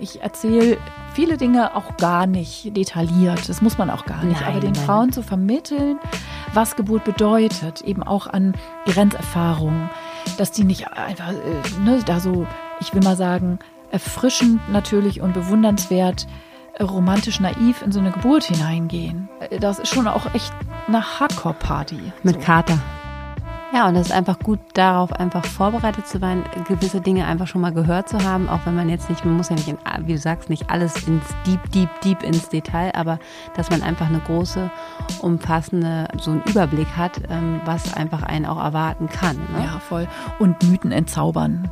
Ich erzähle viele Dinge auch gar nicht detailliert. Das muss man auch gar nicht. Nein, Aber den nein. Frauen zu vermitteln, was Geburt bedeutet, eben auch an Grenzerfahrungen, dass die nicht einfach äh, ne, da so, ich will mal sagen, erfrischend natürlich und bewundernswert äh, romantisch naiv in so eine Geburt hineingehen. Äh, Das ist schon auch echt eine Hardcore-Party. Mit Kater. Ja, und es ist einfach gut, darauf einfach vorbereitet zu sein, gewisse Dinge einfach schon mal gehört zu haben, auch wenn man jetzt nicht, man muss ja nicht, in, wie du sagst, nicht alles ins Deep, Deep, Deep ins Detail, aber dass man einfach eine große, umfassende, so einen Überblick hat, ähm, was einfach einen auch erwarten kann. Ne? Ja, voll. Und Mythen entzaubern.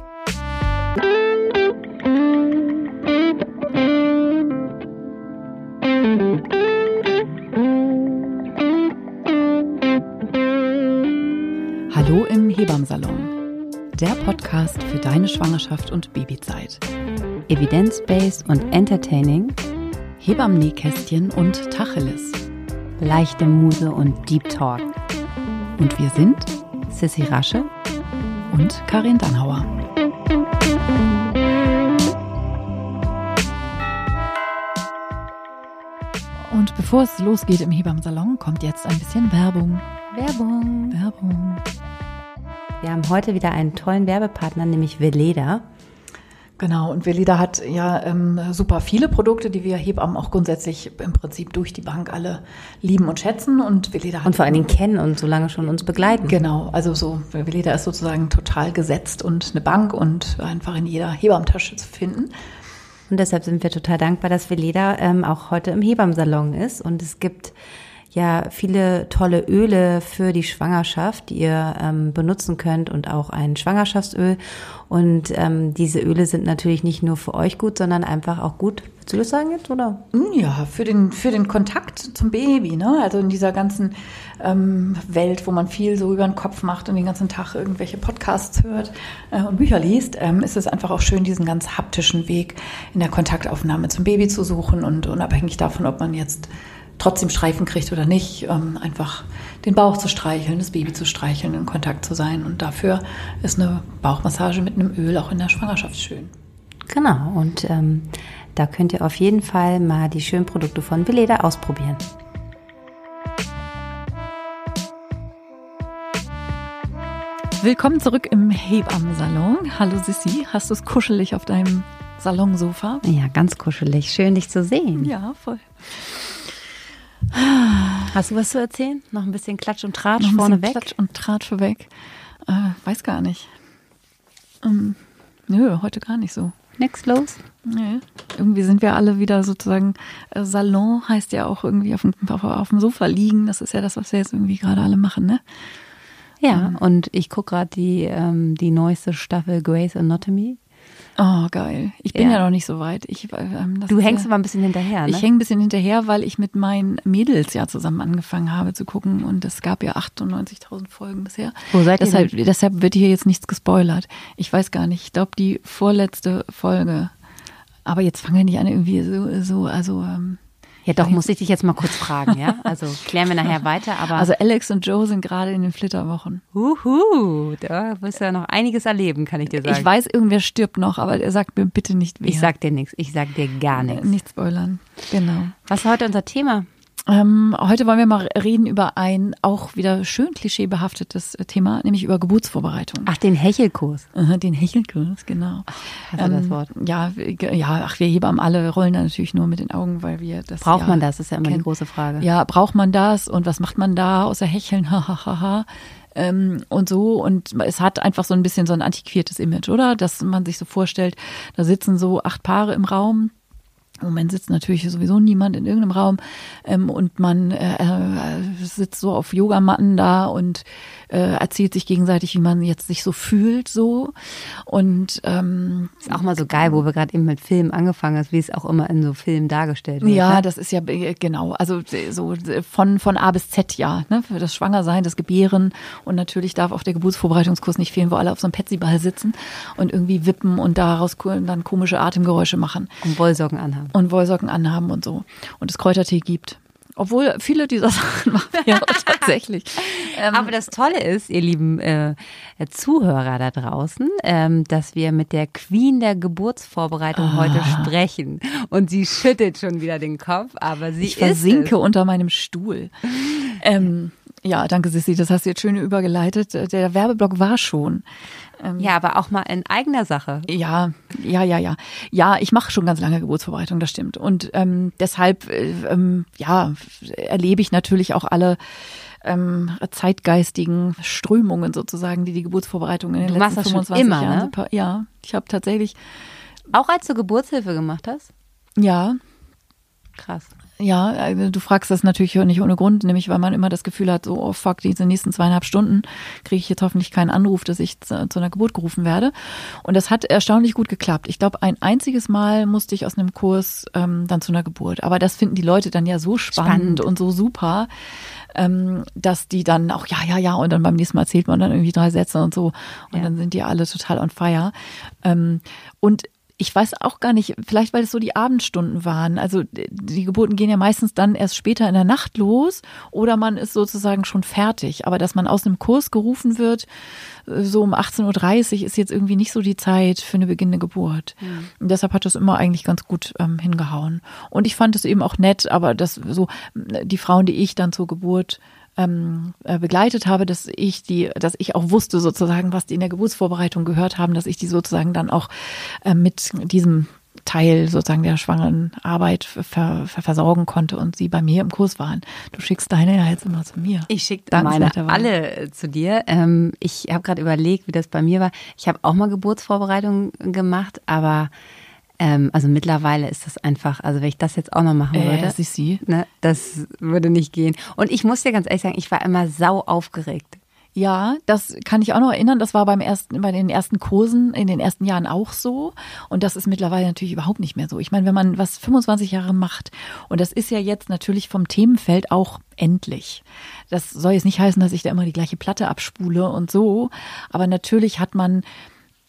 Hebammsalon. Der Podcast für deine Schwangerschaft und Babyzeit. Evidence-based und entertaining, Hebammen-Nähkästchen und Tacheles. leichte Muse und Deep Talk. Und wir sind Sissy Rasche, und Karin Dannhauer. Und bevor es losgeht im Hebammsalon, kommt jetzt ein bisschen Werbung. Werbung. Werbung. Wir haben heute wieder einen tollen Werbepartner, nämlich Veleda. Genau, und Veleda hat ja ähm, super viele Produkte, die wir Hebammen auch grundsätzlich im Prinzip durch die Bank alle lieben und schätzen. Und Veleda hat Und vor allen Dingen kennen und so lange schon uns begleiten. Genau, also so, Veleda ist sozusagen total gesetzt und eine Bank und einfach in jeder Hebammentasche zu finden. Und deshalb sind wir total dankbar, dass Veleda ähm, auch heute im Hebammsalon ist. Und es gibt ja viele tolle Öle für die Schwangerschaft, die ihr ähm, benutzen könnt und auch ein Schwangerschaftsöl. Und ähm, diese Öle sind natürlich nicht nur für euch gut, sondern einfach auch gut. Willst du das sagen jetzt, oder? Ja, für den, für den Kontakt zum Baby, ne? Also in dieser ganzen ähm, Welt, wo man viel so über den Kopf macht und den ganzen Tag irgendwelche Podcasts hört äh, und Bücher liest, ähm, ist es einfach auch schön, diesen ganz haptischen Weg in der Kontaktaufnahme zum Baby zu suchen und unabhängig davon, ob man jetzt trotzdem Streifen kriegt oder nicht, ähm, einfach den Bauch zu streicheln, das Baby zu streicheln, in Kontakt zu sein. Und dafür ist eine Bauchmassage mit einem Öl auch in der Schwangerschaft schön. Genau. Und ähm, da könnt ihr auf jeden Fall mal die schönen Produkte von Veleda ausprobieren. Willkommen zurück im Hebammensalon. Hallo Sissi, hast du es kuschelig auf deinem Salonsofa? Ja, ganz kuschelig. Schön, dich zu sehen. Ja, voll. Hast du was zu erzählen? Noch ein bisschen Klatsch und Tratsch Noch ein vorne bisschen weg? Klatsch und Tratsch vorweg. Äh, weiß gar nicht. Ähm, nö, heute gar nicht so. Nix los? Nee. Irgendwie sind wir alle wieder sozusagen, äh, Salon heißt ja auch irgendwie auf dem, auf, auf dem Sofa liegen. Das ist ja das, was wir jetzt irgendwie gerade alle machen, ne? Ja, und ich gucke gerade die, ähm, die neueste Staffel Grey's Anatomy. Oh, geil. Ich bin ja, Ja. noch nicht so weit. Ich, ähm, Du hängst ja, aber ein bisschen hinterher, ne? Ich hänge ein bisschen hinterher, weil ich mit meinen Mädels ja zusammen angefangen habe zu gucken und es gab ja 98.000 Folgen bisher. Wo seid ihr deshalb, deshalb wird hier jetzt nichts gespoilert. Ich weiß gar nicht. Ich glaube, die vorletzte Folge. Aber jetzt fangen wir nicht an, irgendwie so, so also, ähm, ja, doch, muss ich dich jetzt mal kurz fragen, ja? Also klären wir nachher weiter, aber. also Alex und Joe sind gerade in den Flitterwochen. Huhu, da wirst du ja noch einiges erleben, kann ich dir sagen. Ich weiß, irgendwer stirbt noch, aber er sagt mir bitte nicht wer. ich sag dir nichts, ich sag dir gar nichts. Nicht spoilern. Genau. Was ist heute unser Thema? Ähm, heute wollen wir mal reden über ein auch wieder schön klischeebehaftetes äh, Thema, nämlich über Geburtsvorbereitung. Ach, den Hechelkurs. Den Hechelkurs, genau. hast du das Wort? Ja, wir- ja, ach, wir Hebammen alle rollen da natürlich nur mit den Augen, weil wir das Braucht ja man das? Ist ja immer die große Frage. Ja, braucht man das und was macht man da außer Hecheln? Hahaha. ähm, und so und es hat einfach so ein bisschen so ein antiquiertes Image, oder? Dass man sich so vorstellt, da sitzen so acht Paare im Raum. Im Moment sitzt natürlich sowieso niemand in irgendeinem Raum ähm, und man äh, äh, sitzt so auf Yogamatten da und äh, erzählt sich gegenseitig, wie man jetzt sich so fühlt so und ähm, Ist auch mal so geil, wo wir gerade eben mit Filmen angefangen haben, wie es auch immer in so Filmen dargestellt wird. Ja, ne? das ist ja äh, genau. Also äh, so von, von A bis Z ja. Ne? Für das Schwangersein, das Gebären und natürlich darf auch der Geburtsvorbereitungskurs nicht fehlen, wo alle auf so einem Petsyball sitzen und irgendwie wippen und daraus dann komische Atemgeräusche machen Und Wollsocken anhaben. Und Wollsocken anhaben und so und es Kräutertee gibt Obwohl viele dieser Sachen machen wir tatsächlich. Ähm, Aber das Tolle ist, ihr lieben äh, Zuhörer da draußen, ähm, dass wir mit der Queen der Geburtsvorbereitung ah. heute sprechen. Und sie schüttelt schon wieder den Kopf, aber sie ich versinke es. unter meinem Stuhl. Ähm, ja, danke Sissi, das hast du jetzt schön übergeleitet. Der Werbeblock war schon. Ähm, ja, aber auch mal in eigener Sache. Ja, ja, ja, ja. Ja, ich mache schon ganz lange Geburtsvorbereitung, das stimmt. Und ähm, deshalb, äh, ähm, ja, erlebe ich natürlich auch alle ähm, zeitgeistigen Strömungen sozusagen, die die Geburtsvorbereitung in den du letzten 25 immer, Jahren. Ne? Super, ja, ich habe tatsächlich. Auch als du Geburtshilfe gemacht hast? Ja. Krass. Ja, also du fragst das natürlich nicht ohne Grund, nämlich weil man immer das Gefühl hat, so, oh fuck, diese nächsten zweieinhalb Stunden kriege ich jetzt hoffentlich keinen Anruf, dass ich zu, zu einer Geburt gerufen werde. Und das hat erstaunlich gut geklappt. Ich glaube, ein einziges Mal musste ich aus einem Kurs ähm, dann zu einer Geburt. Aber das finden die Leute dann ja so spannend, spannend. und so super, ähm, dass die dann auch, ja, ja, ja, und dann beim nächsten Mal erzählt man dann irgendwie drei Sätze und so. Und ja. dann sind die alle total on fire. Ähm, und ich weiß auch gar nicht, vielleicht weil es so die Abendstunden waren. Also die Geburten gehen ja meistens dann erst später in der Nacht los oder man ist sozusagen schon fertig. Aber dass man aus einem Kurs gerufen wird, äh, so um 18.30 Uhr ist jetzt irgendwie nicht so die Zeit für eine beginnende Geburt. Mhm. Und deshalb hat das immer eigentlich ganz gut ähm, hingehauen. Und ich fand es eben auch nett, aber das so, die Frauen, die ich dann zur Geburt ähm, äh, begleitet habe, dass ich die, dass ich auch wusste sozusagen, was die in der Geburtsvorbereitung gehört haben, dass ich die sozusagen dann auch äh, mit diesem Teil sozusagen der schwangeren Arbeit ver, ver, versorgen konnte und sie bei mir im Kurs waren. Du schickst deine ja jetzt immer zu mir. Ich schicke meine alle zu dir. Ähm, ich habe gerade überlegt, wie das bei mir war. Ich habe auch mal Geburtsvorbereitung gemacht, aber ähm, also mittlerweile ist das einfach, also wenn ich das jetzt auch noch machen würde, äh, ist sie. Ne, das würde nicht gehen. Und ich muss dir ganz ehrlich sagen, ich war immer sau aufgeregt. Ja, das kann ich auch noch erinnern. Das war beim ersten, bei den ersten Kursen in den ersten Jahren auch so. Und das ist mittlerweile natürlich überhaupt nicht mehr so. Ich meine, wenn man was 25 Jahre macht, und das ist ja jetzt natürlich vom Themenfeld auch endlich. Das soll jetzt nicht heißen, dass ich da immer die gleiche Platte abspule und so. Aber natürlich hat man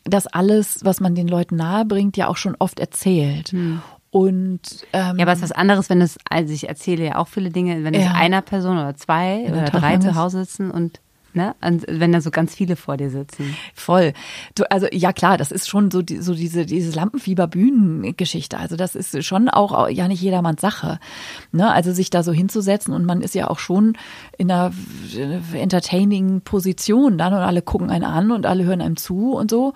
das alles, was man den Leuten nahe bringt, ja auch schon oft erzählt. Hm. Und ähm, ja, aber es ist was anderes, wenn es, also ich erzähle ja auch viele Dinge, wenn es ja. einer Person oder zwei oder drei zu Hause sitzen und Ne? Und wenn da so ganz viele vor dir sitzen. Voll. Du, also ja klar, das ist schon so, die, so diese, diese Lampenfieber-Bühnengeschichte. Also das ist schon auch ja nicht jedermanns Sache. Ne? Also sich da so hinzusetzen und man ist ja auch schon in einer entertaining Position dann und alle gucken einen an und alle hören einem zu und so.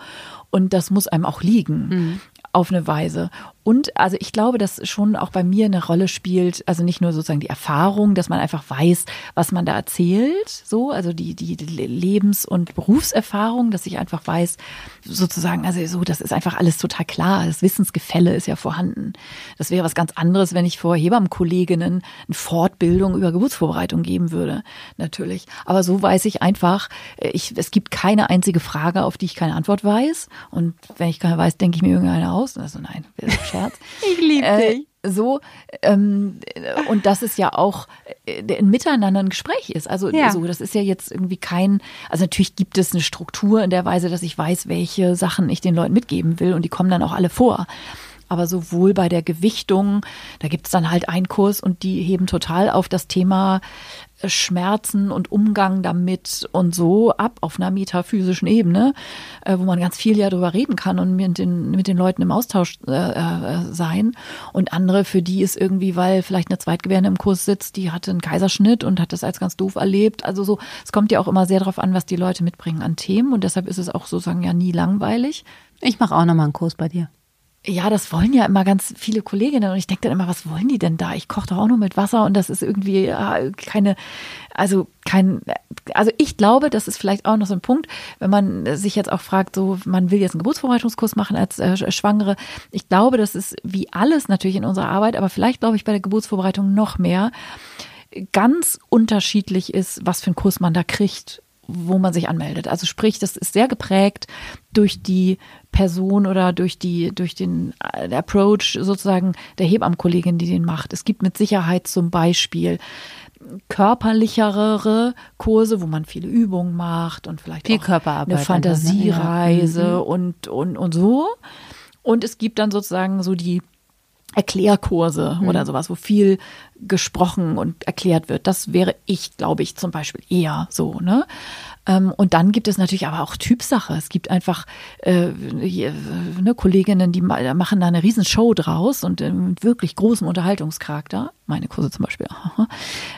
Und das muss einem auch liegen. Mhm auf eine Weise. Und also ich glaube, dass schon auch bei mir eine Rolle spielt, also nicht nur sozusagen die Erfahrung, dass man einfach weiß, was man da erzählt, so, also die, die Lebens- und Berufserfahrung, dass ich einfach weiß, sozusagen, also so, das ist einfach alles total klar. Das Wissensgefälle ist ja vorhanden. Das wäre was ganz anderes, wenn ich vor Hebammenkolleginnen eine Fortbildung über Geburtsvorbereitung geben würde, natürlich. Aber so weiß ich einfach, ich, es gibt keine einzige Frage, auf die ich keine Antwort weiß. Und wenn ich keine weiß, denke ich mir irgendeine aus aus. Also nein, Scherz. ich liebe äh, dich. So, ähm, und dass es ja auch äh, ein Miteinander ein Gespräch ist. Also ja. so, das ist ja jetzt irgendwie kein, also natürlich gibt es eine Struktur in der Weise, dass ich weiß, welche Sachen ich den Leuten mitgeben will und die kommen dann auch alle vor aber sowohl bei der Gewichtung, da gibt es dann halt einen Kurs und die heben total auf das Thema Schmerzen und Umgang damit und so ab auf einer metaphysischen Ebene, äh, wo man ganz viel ja drüber reden kann und mit den, mit den Leuten im Austausch äh, äh, sein. Und andere, für die ist irgendwie, weil vielleicht eine Zweitgebärde im Kurs sitzt, die hatte einen Kaiserschnitt und hat das als ganz doof erlebt. Also so, es kommt ja auch immer sehr darauf an, was die Leute mitbringen an Themen und deshalb ist es auch sozusagen ja nie langweilig. Ich mache auch nochmal einen Kurs bei dir. Ja, das wollen ja immer ganz viele Kolleginnen und ich denke dann immer, was wollen die denn da? Ich koche doch auch nur mit Wasser und das ist irgendwie ja, keine, also kein, also ich glaube, das ist vielleicht auch noch so ein Punkt, wenn man sich jetzt auch fragt, so man will jetzt einen Geburtsvorbereitungskurs machen als äh, Schwangere. Ich glaube, das ist wie alles natürlich in unserer Arbeit, aber vielleicht glaube ich bei der Geburtsvorbereitung noch mehr ganz unterschiedlich ist, was für einen Kurs man da kriegt wo man sich anmeldet. Also sprich, das ist sehr geprägt durch die Person oder durch die durch den äh, Approach sozusagen der Hebammenkollegin, die den macht. Es gibt mit Sicherheit zum Beispiel körperlichere Kurse, wo man viele Übungen macht und vielleicht Viel auch eine ne? Fantasiereise mhm. und, und, und so. Und es gibt dann sozusagen so die Erklärkurse mhm. oder sowas, wo viel gesprochen und erklärt wird. Das wäre ich, glaube ich, zum Beispiel eher so, ne? Ähm, und dann gibt es natürlich aber auch Typsache. Es gibt einfach äh, ne, Kolleginnen, die machen da eine Riesenshow draus und äh, mit wirklich großem Unterhaltungscharakter. Meine Kurse zum Beispiel.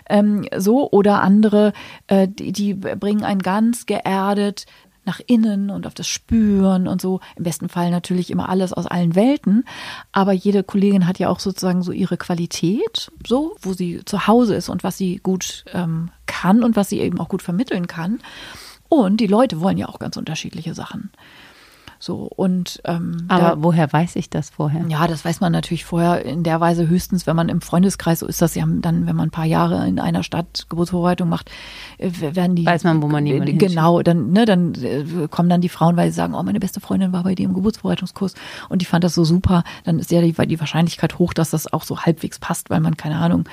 ähm, so oder andere, äh, die, die bringen einen ganz geerdet nach innen und auf das Spüren und so. Im besten Fall natürlich immer alles aus allen Welten. Aber jede Kollegin hat ja auch sozusagen so ihre Qualität, so, wo sie zu Hause ist und was sie gut ähm, kann und was sie eben auch gut vermitteln kann. Und die Leute wollen ja auch ganz unterschiedliche Sachen. So und ähm, aber da, woher weiß ich das vorher? Ja, das weiß man natürlich vorher in der Weise höchstens, wenn man im Freundeskreis so ist das ja dann, wenn man ein paar Jahre in einer Stadt Geburtsvorbereitung macht, äh, werden die weiß man, wo man jemanden genau dann ne dann äh, kommen dann die Frauen, weil sie sagen, oh meine beste Freundin war bei dir im Geburtsvorbereitungskurs und die fand das so super, dann ist ja die, die Wahrscheinlichkeit hoch, dass das auch so halbwegs passt, weil man keine Ahnung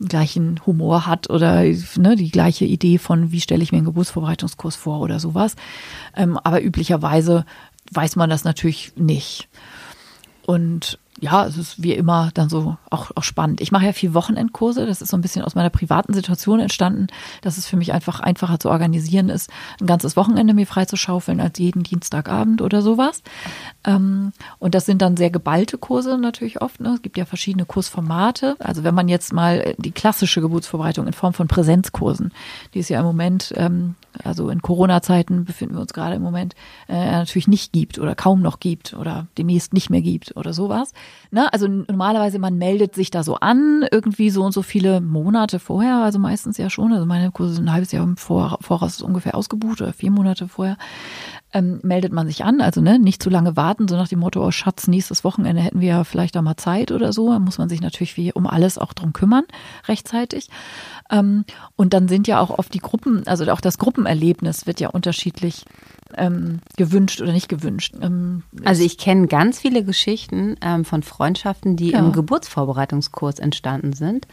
gleichen Humor hat oder ne, die gleiche Idee von, wie stelle ich mir einen Geburtsvorbereitungskurs vor oder sowas. Ähm, aber üblicherweise weiß man das natürlich nicht. Und ja, es ist wie immer dann so auch, auch spannend. Ich mache ja viel Wochenendkurse. Das ist so ein bisschen aus meiner privaten Situation entstanden, dass es für mich einfach einfacher zu organisieren ist, ein ganzes Wochenende mir freizuschaufeln als jeden Dienstagabend oder sowas. Ähm, und das sind dann sehr geballte Kurse natürlich oft. Ne? Es gibt ja verschiedene Kursformate. Also wenn man jetzt mal die klassische Geburtsvorbereitung in Form von Präsenzkursen, die ist ja im Moment ähm, also in Corona-Zeiten befinden wir uns gerade im Moment, äh, natürlich nicht gibt oder kaum noch gibt oder demnächst nicht mehr gibt oder sowas. Ne? Also normalerweise, man meldet sich da so an, irgendwie so und so viele Monate vorher, also meistens ja schon. Also meine Kurse sind ein halbes Jahr im Voraus ungefähr ausgebucht oder vier Monate vorher ähm, meldet man sich an. Also ne, nicht zu lange warten, so nach dem Motto, oh Schatz, nächstes Wochenende hätten wir ja vielleicht auch mal Zeit oder so. Da muss man sich natürlich wie um alles auch drum kümmern, rechtzeitig. Ähm, und dann sind ja auch oft die Gruppen, also auch das Gruppenerlebnis wird ja unterschiedlich ähm, gewünscht oder nicht gewünscht. Ähm, also ich kenne ganz viele Geschichten ähm, von Freundschaften, die ja. im Geburtsvorbereitungskurs entstanden sind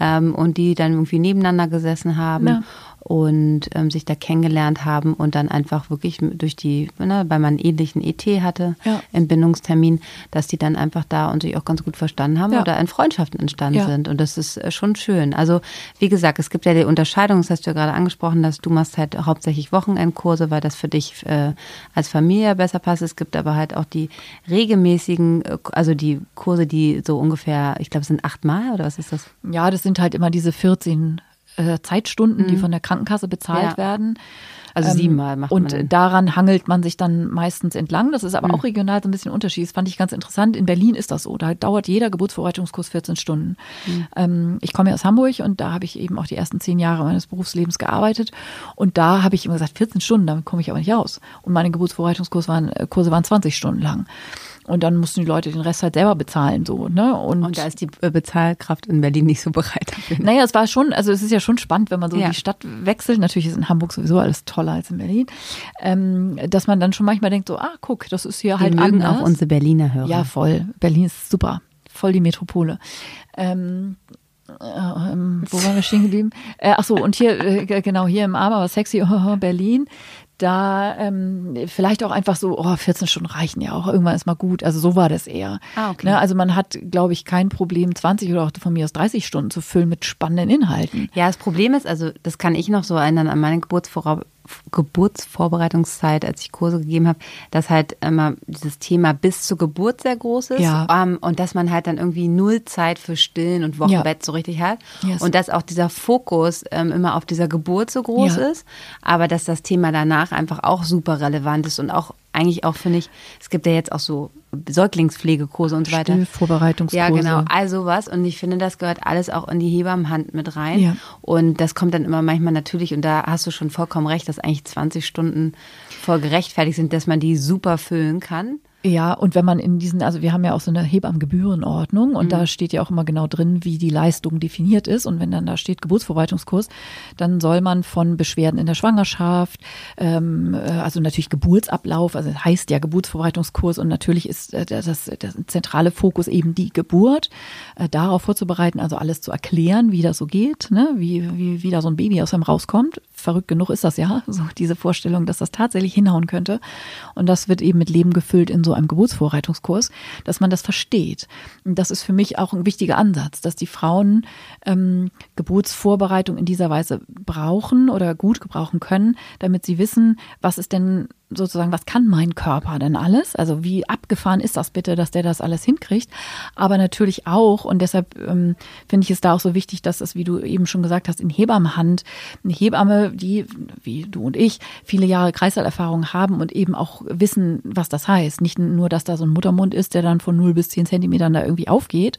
ähm, und die dann irgendwie nebeneinander gesessen haben ja und ähm, sich da kennengelernt haben und dann einfach wirklich durch die, ne, weil man einen ähnlichen ET hatte, ja. Entbindungstermin, dass die dann einfach da und sich auch ganz gut verstanden haben ja. oder in Freundschaften entstanden ja. sind. Und das ist äh, schon schön. Also wie gesagt, es gibt ja die Unterscheidung, das hast du ja gerade angesprochen, dass du machst halt hauptsächlich Wochenendkurse, weil das für dich äh, als Familie besser passt. Es gibt aber halt auch die regelmäßigen, äh, also die Kurse, die so ungefähr, ich glaube, es sind achtmal oder was ist das? Ja, das sind halt immer diese 14 äh, Zeitstunden, mhm. die von der Krankenkasse bezahlt ja. werden. Also siebenmal macht und man. Und daran hangelt man sich dann meistens entlang. Das ist aber mhm. auch regional so ein bisschen Unterschied. Das fand ich ganz interessant. In Berlin ist das so. Da dauert jeder Geburtsvorbereitungskurs 14 Stunden. Mhm. Ähm, ich komme ja aus Hamburg und da habe ich eben auch die ersten zehn Jahre meines Berufslebens gearbeitet. Und da habe ich immer gesagt, 14 Stunden, damit komme ich aber nicht aus. Und meine Geburtsvorbereitungskurse waren, äh, Kurse waren 20 Stunden lang. Und dann mussten die Leute den Rest halt selber bezahlen, so, ne? Und, und da ist die äh, Bezahlkraft in Berlin nicht so bereit dafür. Naja, es war schon, also es ist ja schon spannend, wenn man so ja. die Stadt wechselt. Natürlich ist in Hamburg sowieso alles toller als in Berlin. Ähm, dass man dann schon manchmal denkt, so, ah, guck, das ist hier Wir halt mögen anders. auch unsere Berliner Hörer. Ja, voll. Berlin ist super. Voll die Metropole. Ähm, äh, ähm, wo waren wir stehen geblieben? Äh, ach so, und hier, äh, genau, hier im Arm, aber sexy, Berlin da ähm, vielleicht auch einfach so, oh, 14 Stunden reichen ja auch, irgendwann ist mal gut. Also so war das eher. Ah, okay. Ne, also man hat, glaube ich, kein Problem, 20 oder auch von mir aus 30 Stunden zu füllen mit spannenden Inhalten. Ja, das Problem ist, also das kann ich noch so erinnern an meine Geburtsvoraussetzungen Geburtsvorbereitungszeit, als ich Kurse gegeben habe, dass halt immer dieses Thema bis zur Geburt sehr groß ist ja. ähm, und dass man halt dann irgendwie null Zeit für Stillen und Wochenbett ja. so richtig hat yes. und dass auch dieser Fokus ähm, immer auf dieser Geburt so groß ja. ist, aber dass das Thema danach einfach auch super relevant ist und auch eigentlich auch, finde ich, es gibt ja jetzt auch so Säuglingspflegekurse und so weiter. Vorbereitungskurse. Ja, genau, also was. Und ich finde, das gehört alles auch in die Hebammenhand mit rein. Ja. Und das kommt dann immer manchmal natürlich, und da hast du schon vollkommen recht, dass eigentlich 20 Stunden voll gerechtfertigt sind, dass man die super füllen kann. Ja, und wenn man in diesen, also wir haben ja auch so eine Hebammengebührenordnung und mhm. da steht ja auch immer genau drin, wie die Leistung definiert ist. Und wenn dann da steht Geburtsvorbereitungskurs, dann soll man von Beschwerden in der Schwangerschaft, ähm, äh, also natürlich Geburtsablauf, also heißt ja Geburtsvorbereitungskurs und natürlich ist äh, das, das zentrale Fokus eben die Geburt, äh, darauf vorzubereiten, also alles zu erklären, wie das so geht, ne? wie, wie, wie da so ein Baby aus einem rauskommt verrückt genug ist das ja, so diese Vorstellung, dass das tatsächlich hinhauen könnte. Und das wird eben mit Leben gefüllt in so einem Geburtsvorbereitungskurs, dass man das versteht. Und das ist für mich auch ein wichtiger Ansatz, dass die Frauen ähm, Geburtsvorbereitung in dieser Weise brauchen oder gut gebrauchen können, damit sie wissen, was ist denn sozusagen, was kann mein Körper denn alles? Also wie abgefahren ist das bitte, dass der das alles hinkriegt? Aber natürlich auch, und deshalb ähm, finde ich es da auch so wichtig, dass es, wie du eben schon gesagt hast, in Hebammenhand, eine Hebamme, die, wie du und ich, viele Jahre Kreißsaalerfahrung haben und eben auch wissen, was das heißt. Nicht nur, dass da so ein Muttermund ist, der dann von 0 bis 10 Zentimetern da irgendwie aufgeht,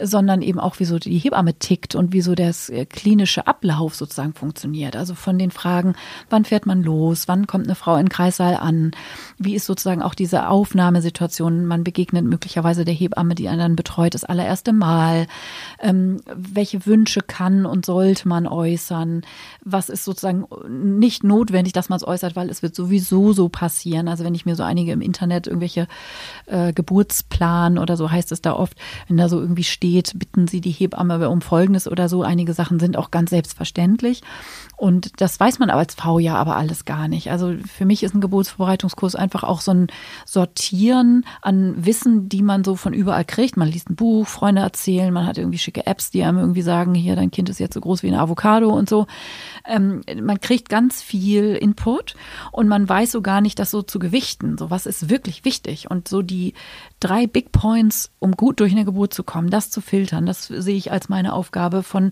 sondern eben auch, wieso die Hebamme tickt und wieso das äh, klinische Ablauf sozusagen funktioniert. Also von den Fragen, wann fährt man los, wann kommt eine Frau in Kreißsaal Kreißsaal an? Wie ist sozusagen auch diese Aufnahmesituation? Man begegnet möglicherweise der Hebamme, die einen dann betreut, das allererste Mal. Ähm, welche Wünsche kann und sollte man äußern? Was ist sozusagen nicht notwendig, dass man es äußert, weil es wird sowieso so passieren. Also wenn ich mir so einige im Internet irgendwelche äh, Geburtsplan oder so heißt es da oft, wenn da so irgendwie steht, bitten Sie die Hebamme um Folgendes oder so. Einige Sachen sind auch ganz selbstverständlich. Und das weiß man als Frau ja aber alles gar nicht. Also für mich ist ein Geburtsvorbereitungskurs einfach auch so ein Sortieren an Wissen, die man so von überall kriegt. Man liest ein Buch, Freunde erzählen, man hat irgendwie schicke Apps, die einem irgendwie sagen, hier, dein Kind ist jetzt so groß wie eine Avocado und so. Ähm, man kriegt ganz viel Input und man weiß so gar nicht, das so zu gewichten. So was ist wirklich wichtig. Und so die drei Big Points, um gut durch eine Geburt zu kommen, das zu filtern, das sehe ich als meine Aufgabe von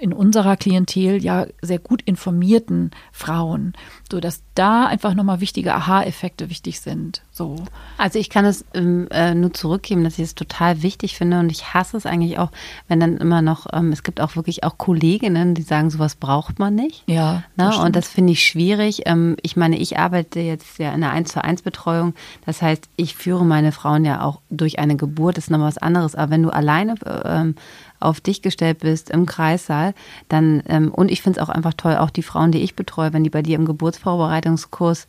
in unserer Klientel ja sehr gut informierten Frauen, so dass da einfach nochmal wichtige Aha-Effekte wichtig sind. So. Also ich kann es ähm, äh, nur zurückgeben, dass ich es total wichtig finde und ich hasse es eigentlich auch, wenn dann immer noch, ähm, es gibt auch wirklich auch Kolleginnen, die sagen, sowas braucht man nicht. Ja. Ne? Das und das finde ich schwierig. Ähm, ich meine, ich arbeite jetzt ja in einer 1 zu 1 Betreuung. Das heißt, ich führe meine Frauen ja auch durch eine Geburt, das ist nochmal was anderes. Aber wenn du alleine ähm, auf dich gestellt bist im Kreissaal, dann, ähm, und ich finde es auch einfach toll, auch die Frauen, die ich betreue, wenn die bei dir im Geburtsvorbereitungskurs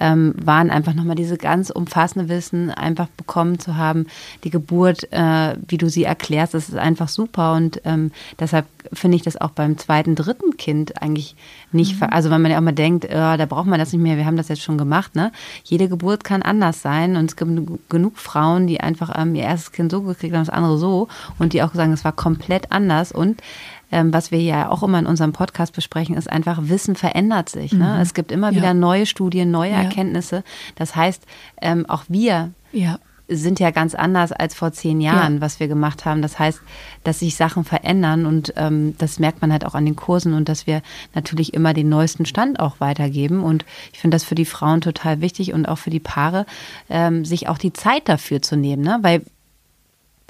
ähm, waren, einfach nochmal diese ganz umfassende Wissen einfach bekommen zu haben. Die Geburt, äh, wie du sie erklärst, das ist einfach super und ähm, deshalb finde ich das auch beim zweiten, dritten Kind eigentlich nicht, mhm. also wenn man ja auch mal denkt, äh, da braucht man das nicht mehr, wir haben das jetzt schon gemacht, ne? Jede Geburt kann anders sein und es gibt genug Frauen, die einfach ähm, ihr erstes Kind so gekriegt haben, das andere so und die auch sagen, es war komplett anders und ähm, was wir ja auch immer in unserem Podcast besprechen, ist einfach, Wissen verändert sich. Ne? Mhm. Es gibt immer ja. wieder neue Studien, neue ja. Erkenntnisse. Das heißt, ähm, auch wir ja sind ja ganz anders als vor zehn Jahren, ja. was wir gemacht haben. Das heißt, dass sich Sachen verändern und ähm, das merkt man halt auch an den Kursen und dass wir natürlich immer den neuesten Stand auch weitergeben. Und ich finde das für die Frauen total wichtig und auch für die Paare, ähm, sich auch die Zeit dafür zu nehmen, ne? Weil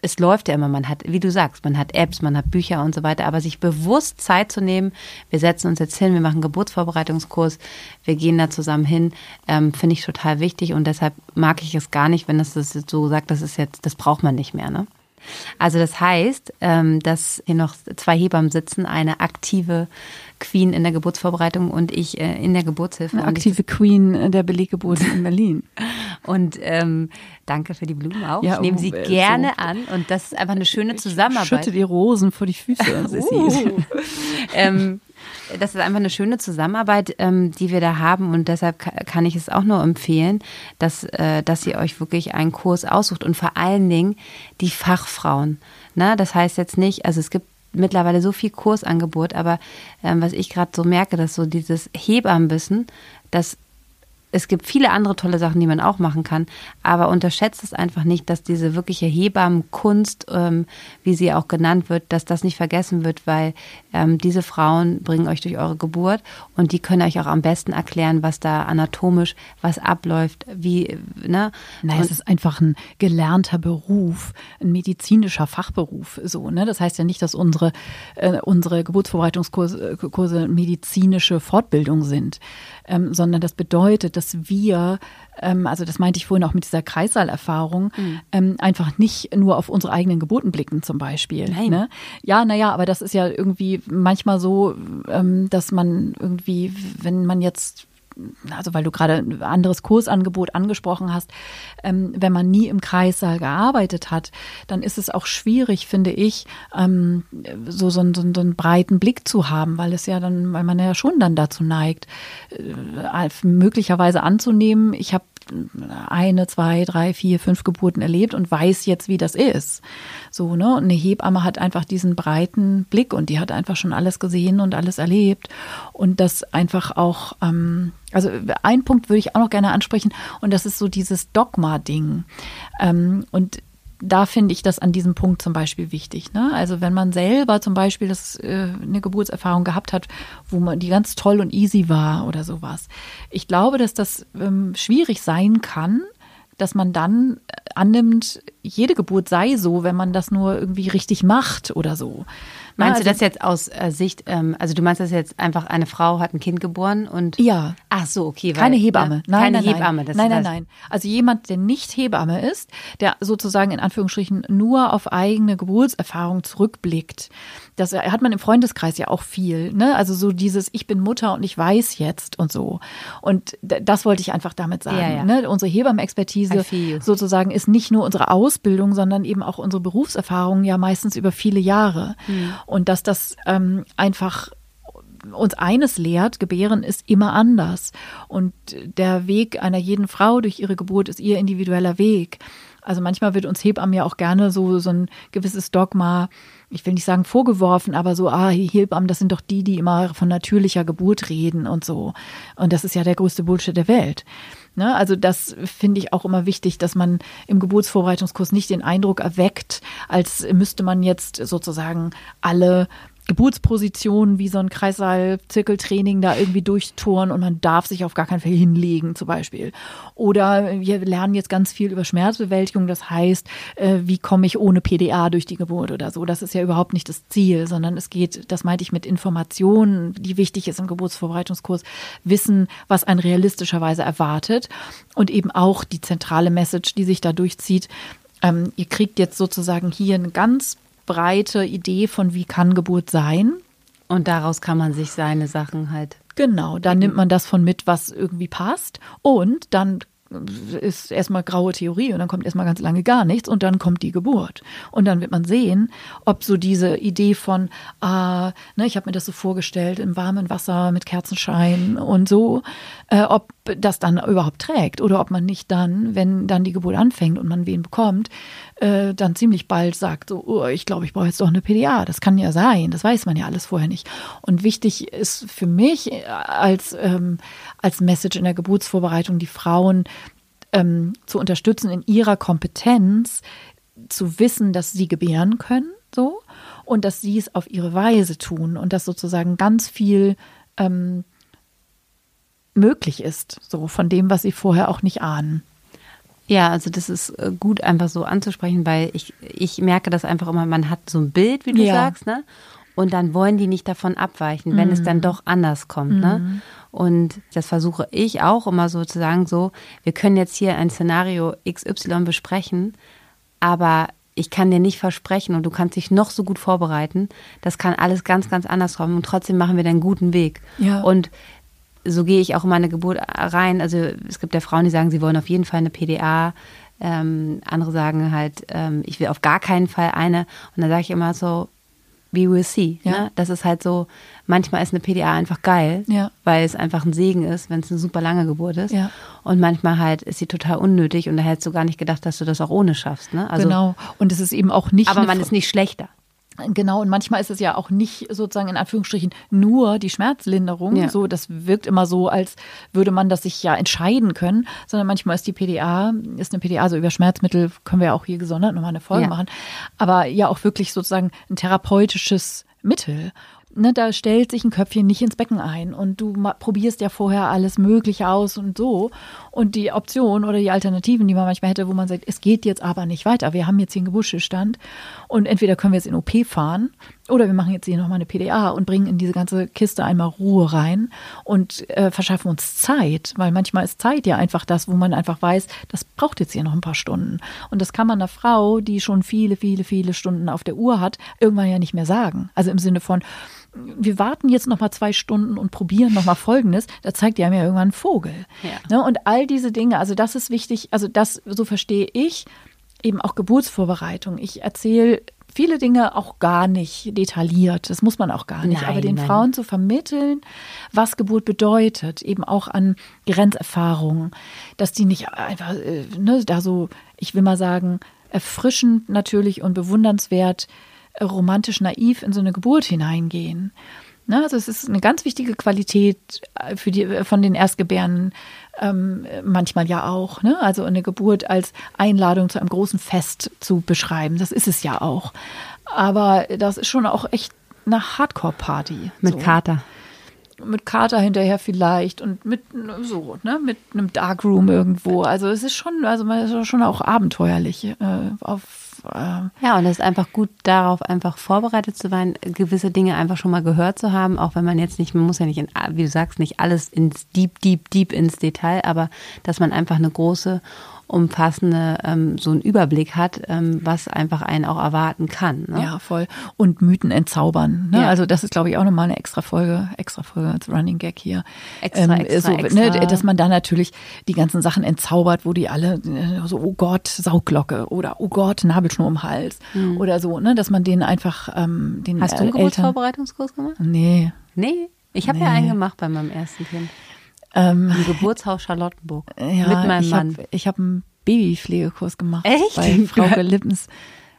es läuft ja immer, man hat, wie du sagst, man hat Apps, man hat Bücher und so weiter, aber sich bewusst Zeit zu nehmen, wir setzen uns jetzt hin, wir machen einen Geburtsvorbereitungskurs, wir gehen da zusammen hin, ähm, finde ich total wichtig und deshalb mag ich es gar nicht, wenn das, so sagt, das ist jetzt, das braucht man nicht mehr, ne? Also das heißt, ähm, dass hier noch zwei Hebammen sitzen, eine aktive Queen in der Geburtsvorbereitung und ich äh, in der Geburtshilfe. Eine aktive Queen der Beleggeburt in Berlin. und ähm, danke für die Blumen auch. Ja, ich nehme sie äh, gerne so. an und das ist einfach eine schöne Zusammenarbeit. Ich schütte die Rosen vor die Füße. uh. ähm, das ist einfach eine schöne Zusammenarbeit, ähm, die wir da haben und deshalb kann ich es auch nur empfehlen, dass, äh, dass ihr euch wirklich einen Kurs aussucht und vor allen Dingen die Fachfrauen. Na, das heißt jetzt nicht, also es gibt mittlerweile so viel Kursangebot, aber ähm, was ich gerade so merke, dass so dieses Hebammenwissen, das es gibt viele andere tolle Sachen, die man auch machen kann, aber unterschätzt es einfach nicht, dass diese wirkliche Hebammenkunst, ähm, wie sie auch genannt wird, dass das nicht vergessen wird, weil ähm, diese Frauen bringen euch durch eure Geburt und die können euch auch am besten erklären, was da anatomisch, was abläuft, wie, ne? Nein, es ist einfach ein gelernter Beruf, ein medizinischer Fachberuf, so, ne? Das heißt ja nicht, dass unsere, äh, unsere Geburtsvorbereitungskurse Kurse medizinische Fortbildung sind ähm, sondern das bedeutet, dass wir, ähm, also das meinte ich vorhin auch mit dieser Kreissaalerfahrung, mhm. ähm, einfach nicht nur auf unsere eigenen Geburten blicken zum Beispiel. Nein. Ne? Ja, naja, aber das ist ja irgendwie manchmal so, ähm, dass man irgendwie, wenn man jetzt also weil du gerade ein anderes Kursangebot angesprochen hast, ähm, wenn man nie im Kreissaal gearbeitet hat, dann ist es auch schwierig, finde ich, ähm, so, so, so, so einen breiten Blick zu haben, weil es ja dann, weil man ja schon dann dazu neigt, äh, möglicherweise anzunehmen, ich habe eine, zwei, drei, vier, fünf Geburten erlebt und weiß jetzt, wie das ist. So, ne? Und eine Hebamme hat einfach diesen breiten Blick und die hat einfach schon alles gesehen und alles erlebt. Und das einfach auch, ähm, also ein Punkt würde ich auch noch gerne ansprechen und das ist so dieses Dogma-Ding. Ähm, und da finde ich das an diesem Punkt zum Beispiel wichtig. Ne? Also wenn man selber zum Beispiel das, äh, eine Geburtserfahrung gehabt hat, wo man die ganz toll und easy war oder sowas. Ich glaube, dass das ähm, schwierig sein kann, dass man dann annimmt, jede Geburt sei so, wenn man das nur irgendwie richtig macht oder so. Meinst also, du das jetzt aus äh, Sicht, ähm, also du meinst das jetzt einfach, eine Frau hat ein Kind geboren und. Ja. Ach so, okay. Weil, keine Hebamme. Ja, nein, keine nein, Hebamme. Das nein, nein, nein. Also jemand, der nicht Hebamme ist, der sozusagen in Anführungsstrichen nur auf eigene Geburtserfahrung zurückblickt. Das hat man im Freundeskreis ja auch viel. Ne? Also so dieses, ich bin Mutter und ich weiß jetzt und so. Und das wollte ich einfach damit sagen. Ja, ja. Ne? Unsere Hebammenexpertise sozusagen ist nicht nur unsere Ausbildung, sondern eben auch unsere Berufserfahrung ja meistens über viele Jahre. Mhm. Und dass das ähm, einfach uns eines lehrt, Gebären ist immer anders. Und der Weg einer jeden Frau durch ihre Geburt ist ihr individueller Weg. Also manchmal wird uns Hebammen ja auch gerne so, so ein gewisses Dogma, ich will nicht sagen vorgeworfen, aber so, ah, Hebammen, das sind doch die, die immer von natürlicher Geburt reden und so. Und das ist ja der größte Bullshit der Welt. Ne? Also das finde ich auch immer wichtig, dass man im Geburtsvorbereitungskurs nicht den Eindruck erweckt, als müsste man jetzt sozusagen alle Geburtspositionen wie so ein Kreissaal-Zirkeltraining da irgendwie durchtouren und man darf sich auf gar keinen Fall hinlegen zum Beispiel. Oder wir lernen jetzt ganz viel über Schmerzbewältigung, das heißt, äh, wie komme ich ohne PDA durch die Geburt oder so. Das ist ja überhaupt nicht das Ziel, sondern es geht, das meinte ich mit Informationen, die wichtig ist im Geburtsvorbereitungskurs, wissen, was ein realistischerweise erwartet und eben auch die zentrale Message, die sich da durchzieht. Ähm, ihr kriegt jetzt sozusagen hier eine ganz breite Idee von, wie kann Geburt sein. Und daraus kann man sich seine Sachen halt. Genau, dann nimmt man das von mit, was irgendwie passt. Und dann ist erstmal graue Theorie und dann kommt erstmal ganz lange gar nichts und dann kommt die Geburt. Und dann wird man sehen, ob so diese Idee von, ah, ne, ich habe mir das so vorgestellt, im warmen Wasser mit Kerzenschein und so, äh, ob das dann überhaupt trägt oder ob man nicht dann, wenn dann die Geburt anfängt und man wen bekommt, äh, dann ziemlich bald sagt, so, oh, ich glaube, ich brauche jetzt doch eine PDA. Das kann ja sein, das weiß man ja alles vorher nicht. Und wichtig ist für mich äh, als, ähm, als Message in der Geburtsvorbereitung, die Frauen ähm, zu unterstützen in ihrer Kompetenz, zu wissen, dass sie gebären können, so, und dass sie es auf ihre Weise tun und dass sozusagen ganz viel ähm, möglich ist, so von dem, was sie vorher auch nicht ahnen. Ja, also das ist äh, gut einfach so anzusprechen, weil ich, ich merke das einfach immer, man hat so ein Bild, wie du ja. sagst, ne? Und dann wollen die nicht davon abweichen, wenn mhm. es dann mhm. doch anders kommt, ne? mhm. ne? Und das versuche ich auch immer so zu sagen, so, wir können jetzt hier ein Szenario XY besprechen, aber ich kann dir nicht versprechen und du kannst dich noch so gut vorbereiten, das kann alles ganz, ganz anders kommen und trotzdem machen wir den guten Weg. Ja. Und so gehe ich auch in meine Geburt rein. Also es gibt ja Frauen, die sagen, sie wollen auf jeden Fall eine PDA. Ähm, andere sagen halt, ähm, ich will auf gar keinen Fall eine. Und dann sage ich immer so, we will see. Ja. Ne? Das ist halt so, manchmal ist eine PDA einfach geil, ja. weil es einfach ein Segen ist, wenn es eine super lange Geburt ist. Ja. Und manchmal halt ist sie total unnötig und da hättest du gar nicht gedacht, dass du das auch ohne schaffst. Ne? Also, genau. Und es ist eben auch nicht. Aber man ist nicht schlechter. Genau, und manchmal ist es ja auch nicht sozusagen in Anführungsstrichen nur die Schmerzlinderung. Ja. So, das wirkt immer so, als würde man das sich ja entscheiden können, sondern manchmal ist die PDA, ist eine PDA, so über Schmerzmittel können wir ja auch hier gesondert nochmal eine Folge ja. machen, aber ja auch wirklich sozusagen ein therapeutisches Mittel ne, da stellt sich ein Köpfchen nicht ins Becken ein und du probierst ja vorher alles Mögliche aus und so. Und die Option oder die Alternativen, die man manchmal hätte, wo man sagt, es geht jetzt aber nicht weiter, wir haben jetzt hier einen Geburtsstillstand und entweder können wir jetzt in OP fahren oder wir machen jetzt hier nochmal eine PDA und bringen in diese ganze Kiste einmal Ruhe rein und äh, verschaffen uns Zeit, weil manchmal ist Zeit ja einfach das, wo man einfach weiß, das braucht jetzt hier noch ein paar Stunden. Und das kann man einer Frau, die schon viele, viele, viele Stunden auf der Uhr hat, irgendwann ja nicht mehr sagen. Also im Sinne von, wir warten jetzt noch mal zwei Stunden und probieren noch mal Folgendes, da zeigt ja mir irgendwann ein Vogel. Ja. Ne, und all diese Dinge, also das ist wichtig, also das, so verstehe ich, eben auch Geburtsvorbereitung. Ich erzähle viele Dinge auch gar nicht detailliert. Das muss man auch gar nicht. Nein, Aber den nein. Frauen zu vermitteln, was Geburt bedeutet, eben auch an Grenzerfahrungen, dass die nicht einfach äh, ne, da so, ich will mal sagen, erfrischend natürlich und bewundernswert äh, romantisch naiv in so eine Geburt hineingehen. Ne, also es ist eine ganz wichtige Qualität äh, für die, äh, von den Erstgebärden ähm, manchmal ja auch. Ne? Also eine Geburt als Einladung zu einem großen Fest zu beschreiben, das ist es ja auch. Aber das ist schon auch echt eine Hardcore-Party. Mit so. Kater. Mit Kater hinterher vielleicht und mit so, ne, mit einem Darkroom irgendwo. Also es ist schon, also man ist schon auch abenteuerlich äh, auf äh, ja, und es ist einfach gut, darauf einfach vorbereitet zu sein, gewisse Dinge einfach schon mal gehört zu haben, auch wenn man jetzt nicht, man muss ja nicht, in, wie du sagst, nicht alles ins deep, deep, deep ins Detail, aber dass man einfach eine große umfassende ähm, so einen Überblick hat, ähm, was einfach einen auch erwarten kann. Ne? Ja, voll. Und Mythen entzaubern. Ne? Ja. Also das ist, glaube ich, auch nochmal eine extra Folge, extra Folge als Running Gag hier. Extra, ähm, extra, so, ne, extra. Ne, dass man da natürlich die ganzen Sachen entzaubert, wo die alle äh, so, oh Gott, Sauglocke oder oh Gott, Nabelschnur um Hals mhm. oder so, ne? Dass man denen einfach ähm, den Hast du einen Geburtsvorbereitungskurs gemacht? Nee. Nee? Ich habe nee. ja einen gemacht bei meinem ersten Kind. Ähm, Im Geburtshaus Charlottenburg. Ja, mit meinem ich Mann. Hab, ich habe einen Babypflegekurs gemacht. Echt? Bei Frau Lippens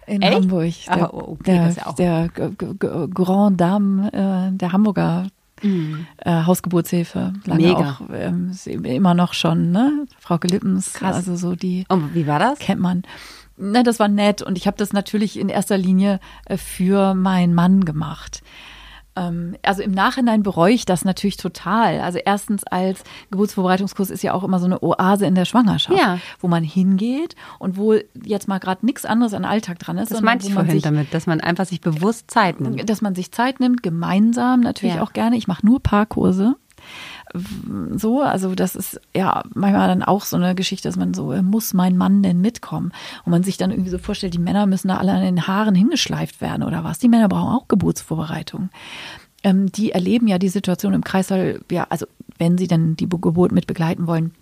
in Echt? Hamburg. Der, ah, okay, der, ja der Grand Dame äh, der Hamburger mhm. äh, Hausgeburtshilfe. Lange Mega. Auch, ähm, immer noch schon, ne? Frau Lippens. Krass. Also so die. Und wie war das? Kennt man. Na, das war nett und ich habe das natürlich in erster Linie äh, für meinen Mann gemacht. Ähm, also im Nachhinein bereue ich das natürlich total. Also erstens als Geburtsvorbereitungskurs ist ja auch immer so eine Oase in der Schwangerschaft, ja. wo man hingeht und wo jetzt mal gerade nichts anderes an Alltag dran ist. Das meinte ich vorhin sich, damit, dass man einfach sich bewusst Zeit nimmt. Dass man sich Zeit nimmt, gemeinsam natürlich ja. auch gerne. Ich mache nur Paarkurse so, also das ist ja manchmal dann auch so eine Geschichte, dass man so, äh, muss mein Mann denn mitkommen? Und man sich dann irgendwie so vorstellt, die Männer müssen da alle an den Haaren hingeschleift werden oder was. Die Männer brauchen auch Geburtsvorbereitung. Ähm, die erleben ja die Situation im Kreißsaal, ja, also wenn sie dann die Geburt mit begleiten wollen,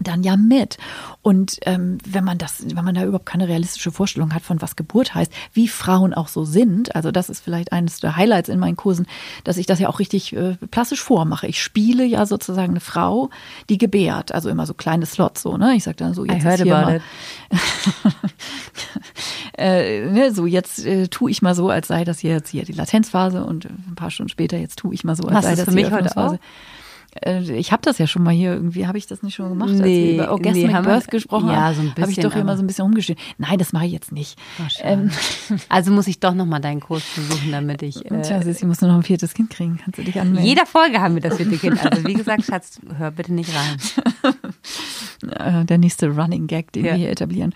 dann ja mit. Und ähm, wenn man das, wenn man da überhaupt keine realistische Vorstellung hat von was Geburt heißt, wie Frauen auch so sind, also das ist vielleicht eines der Highlights in meinen Kursen, dass ich das ja auch richtig äh, plastisch vormache. Ich spiele ja sozusagen eine Frau, die gebärt, also immer so kleine Slots so, ne? Ich sag dann so jetzt I heard hier mal, äh, ne, so jetzt äh, tue ich mal so, als sei das jetzt hier die Latenzphase und ein paar Stunden später jetzt tue ich mal so, als Was sei das für mich heute auch? Äh, ich habe das ja schon mal hier irgendwie, habe ich das nicht schon gemacht, nee, als wir über Orgasmic nee, Birth wir, gesprochen ja, haben? So ein bisschen. Habe ich doch hier mal so ein bisschen rumgeschrieben. Nein, das mache ich jetzt nicht. Oh, ähm, also muss ich doch noch mal deinen Kurs besuchen, damit ich. Äh, Tja, ich muss nur noch ein viertes Kind kriegen. Kannst du dich anmelden? Jeder Folge haben wir das vierte Kind. Also wie gesagt, Schatz, hör bitte nicht rein. Äh, der nächste Running Gag, den ja. wir hier etablieren.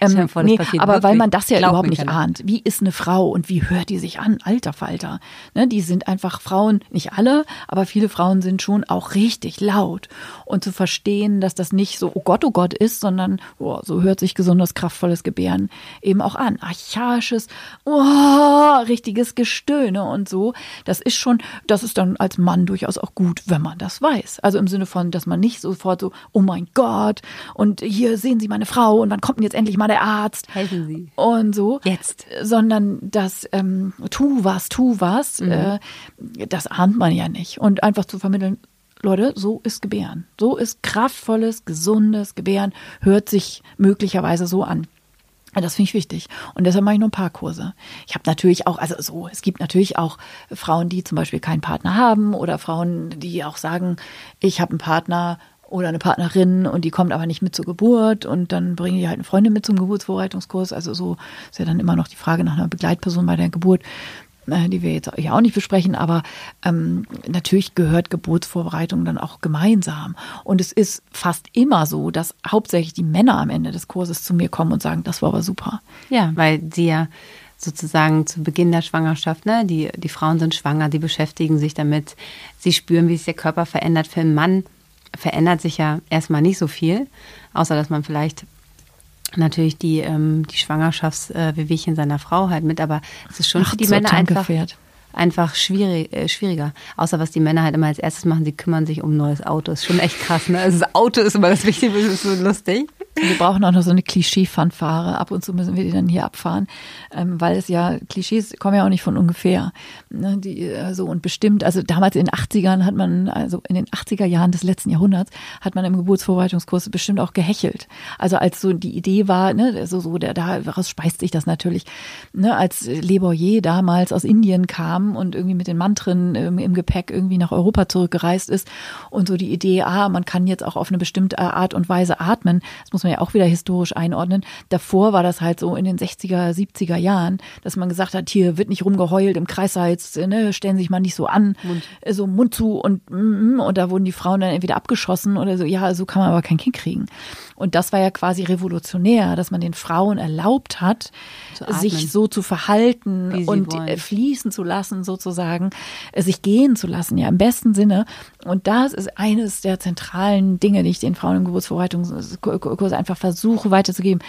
Ähm, vor, nee, aber wirklich. weil man das ja überhaupt nicht ahnt. Wie ist eine Frau und wie hört die sich an? Alter Falter. Ne, die sind einfach Frauen, nicht alle, aber viele Frauen sind schon auch richtig laut. Und zu verstehen, dass das nicht so, oh Gott, oh Gott ist, sondern oh, so hört sich gesundes, kraftvolles Gebären eben auch an. Archaisches, oh, richtiges Gestöhne und so. Das ist schon, das ist dann als Mann durchaus auch gut, wenn man das weiß. Also im Sinne von, dass man nicht sofort so, oh mein Gott, und hier sehen Sie meine Frau und wann kommt denn jetzt endlich mal der Arzt? Helfen Sie. Und so. Jetzt. Sondern das, ähm, tu was, tu was, mhm. äh, das ahnt man ja nicht. Und einfach zu vermitteln, Leute, so ist Gebären. So ist kraftvolles, gesundes Gebären, hört sich möglicherweise so an. Das finde ich wichtig. Und deshalb mache ich nur ein paar Kurse. Ich habe natürlich auch, also so, es gibt natürlich auch Frauen, die zum Beispiel keinen Partner haben oder Frauen, die auch sagen, ich habe einen Partner oder eine Partnerin und die kommt aber nicht mit zur Geburt und dann bringen die halt eine Freundin mit zum Geburtsvorbereitungskurs. Also so ist ja dann immer noch die Frage nach einer Begleitperson bei der Geburt. Äh, die wir jetzt hier auch nicht besprechen, aber ähm, natürlich gehört Geburtsvorbereitung dann auch gemeinsam. Und es ist fast immer so, dass hauptsächlich die Männer am Ende des Kurses zu mir kommen und sagen, das war aber super. Ja, weil sie ja sozusagen zu Beginn der Schwangerschaft, ne? Die, die Frauen sind schwanger, die beschäftigen sich damit, sie spüren, wie sich der Körper verändert. Für einen Mann verändert sich ja erstmal nicht so viel, außer dass man vielleicht natürlich die, ähm, die Schwangerschaftswehwehchen seiner Frau halt mit, aber es ist schon Ach, für die Männer einfach, einfach schwierig, äh, schwieriger. Außer was die Männer halt immer als erstes machen, sie kümmern sich um ein neues Auto. Ist schon echt krass, ne? Also das Auto ist immer das Wichtige, das ist so lustig. Wir brauchen auch noch so eine Klischee-Fanfare. Ab und zu müssen wir die dann hier abfahren, ähm, weil es ja, Klischees kommen ja auch nicht von ungefähr. Ne, die, äh, so und bestimmt, also damals in den 80ern hat man, also in den 80er Jahren des letzten Jahrhunderts, hat man im Geburtsvorbereitungskurs bestimmt auch gehechelt. Also als so die Idee war, ne, so, so der, daraus speist sich das natürlich, ne, als Le Boyer damals aus Indien kam und irgendwie mit den Mantren ähm, im Gepäck irgendwie nach Europa zurückgereist ist und so die Idee, ah, man kann jetzt auch auf eine bestimmte Art und Weise atmen. Das muss muss man ja auch wieder historisch einordnen. Davor war das halt so in den 60er, 70er Jahren, dass man gesagt hat, hier wird nicht rumgeheult im Kreissalz, ne, stellen sich mal nicht so an, Mund. so Mund zu und mm, und da wurden die Frauen dann entweder abgeschossen oder so. Ja, so kann man aber kein Kind kriegen. Und das war ja quasi revolutionär, dass man den Frauen erlaubt hat, sich so zu verhalten und wollen. fließen zu lassen, sozusagen, sich gehen zu lassen, ja, im besten Sinne. Und das ist eines der zentralen Dinge, die ich den Frauen im Geburtsvorbereitungskurs einfach versuche weiterzugeben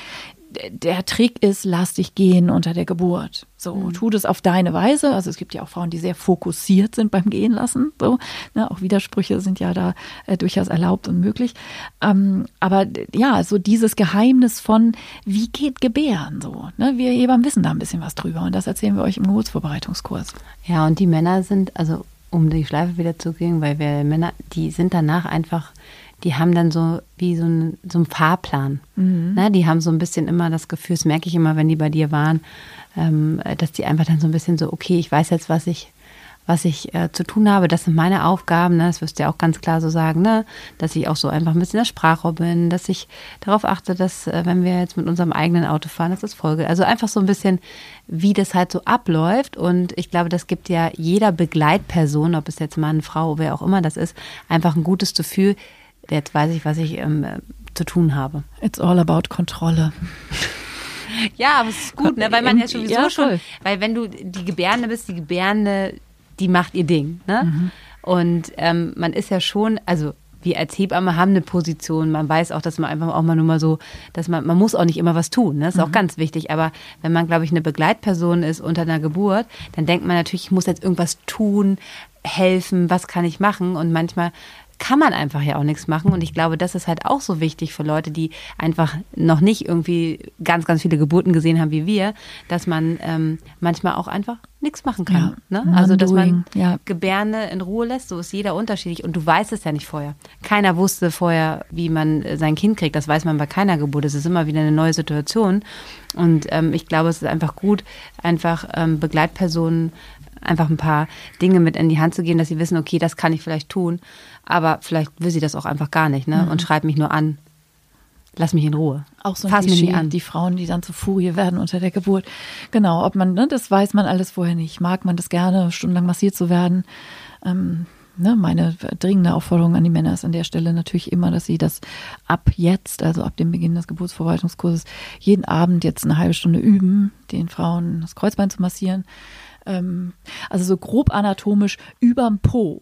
der Trick ist, lass dich gehen unter der Geburt. So, mhm. tu das auf deine Weise. Also es gibt ja auch Frauen, die sehr fokussiert sind beim Gehen lassen. So, ne, auch Widersprüche sind ja da äh, durchaus erlaubt und möglich. Ähm, aber ja, so dieses Geheimnis von, wie geht Gebären so. Ne? Wir Hebammen wissen da ein bisschen was drüber und das erzählen wir euch im Geburtsvorbereitungskurs. Ja, und die Männer sind, also um die Schleife wieder zu gehen, weil wir Männer, die sind danach einfach die haben dann so wie so ein, so ein Fahrplan. Mhm. Ne? Die haben so ein bisschen immer das Gefühl, das merke ich immer, wenn die bei dir waren, ähm, dass die einfach dann so ein bisschen so, okay, ich weiß jetzt, was ich, was ich äh, zu tun habe, das sind meine Aufgaben, ne? das wirst du ja auch ganz klar so sagen, ne? dass ich auch so einfach ein bisschen der Sprachrohr bin, dass ich darauf achte, dass äh, wenn wir jetzt mit unserem eigenen Auto fahren, dass das Folge, also einfach so ein bisschen, wie das halt so abläuft und ich glaube, das gibt ja jeder Begleitperson, ob es jetzt Mann, Frau, wer auch immer das ist, einfach ein gutes Gefühl, jetzt weiß ich, was ich ähm, zu tun habe. It's all about Kontrolle. Ja, aber es ist gut, ne? weil man ja sowieso ja, schon, weil wenn du die Gebärde bist, die Gebärde, die macht ihr Ding. Ne? Mhm. Und ähm, man ist ja schon, also wir als Hebamme haben eine Position. Man weiß auch, dass man einfach auch mal nur mal so, dass man, man muss auch nicht immer was tun. Ne? Das ist mhm. auch ganz wichtig. Aber wenn man, glaube ich, eine Begleitperson ist unter einer Geburt, dann denkt man natürlich, ich muss jetzt irgendwas tun, helfen, was kann ich machen? Und manchmal kann man einfach ja auch nichts machen. Und ich glaube, das ist halt auch so wichtig für Leute, die einfach noch nicht irgendwie ganz, ganz viele Geburten gesehen haben wie wir, dass man ähm, manchmal auch einfach nichts machen kann. Ja, ne? Also, dass man ja. Gebärde in Ruhe lässt, so ist jeder unterschiedlich. Und du weißt es ja nicht vorher. Keiner wusste vorher, wie man äh, sein Kind kriegt. Das weiß man bei keiner Geburt. Es ist immer wieder eine neue Situation. Und ähm, ich glaube, es ist einfach gut, einfach ähm, Begleitpersonen einfach ein paar Dinge mit in die Hand zu geben, dass sie wissen, okay, das kann ich vielleicht tun, aber vielleicht will sie das auch einfach gar nicht, ne? Mhm. Und schreibt mich nur an. Lass mich in Ruhe. Auch so ein Fass Klischee, mich an. die Frauen, die dann zur Furie werden unter der Geburt. Genau, ob man, ne, das weiß man alles vorher nicht. Mag man das gerne, stundenlang massiert zu werden? Ähm, ne, meine dringende Aufforderung an die Männer ist an der Stelle natürlich immer, dass sie das ab jetzt, also ab dem Beginn des Geburtsverwaltungskurses, jeden Abend jetzt eine halbe Stunde üben, den Frauen das Kreuzbein zu massieren ähm, also so grob anatomisch überm Po.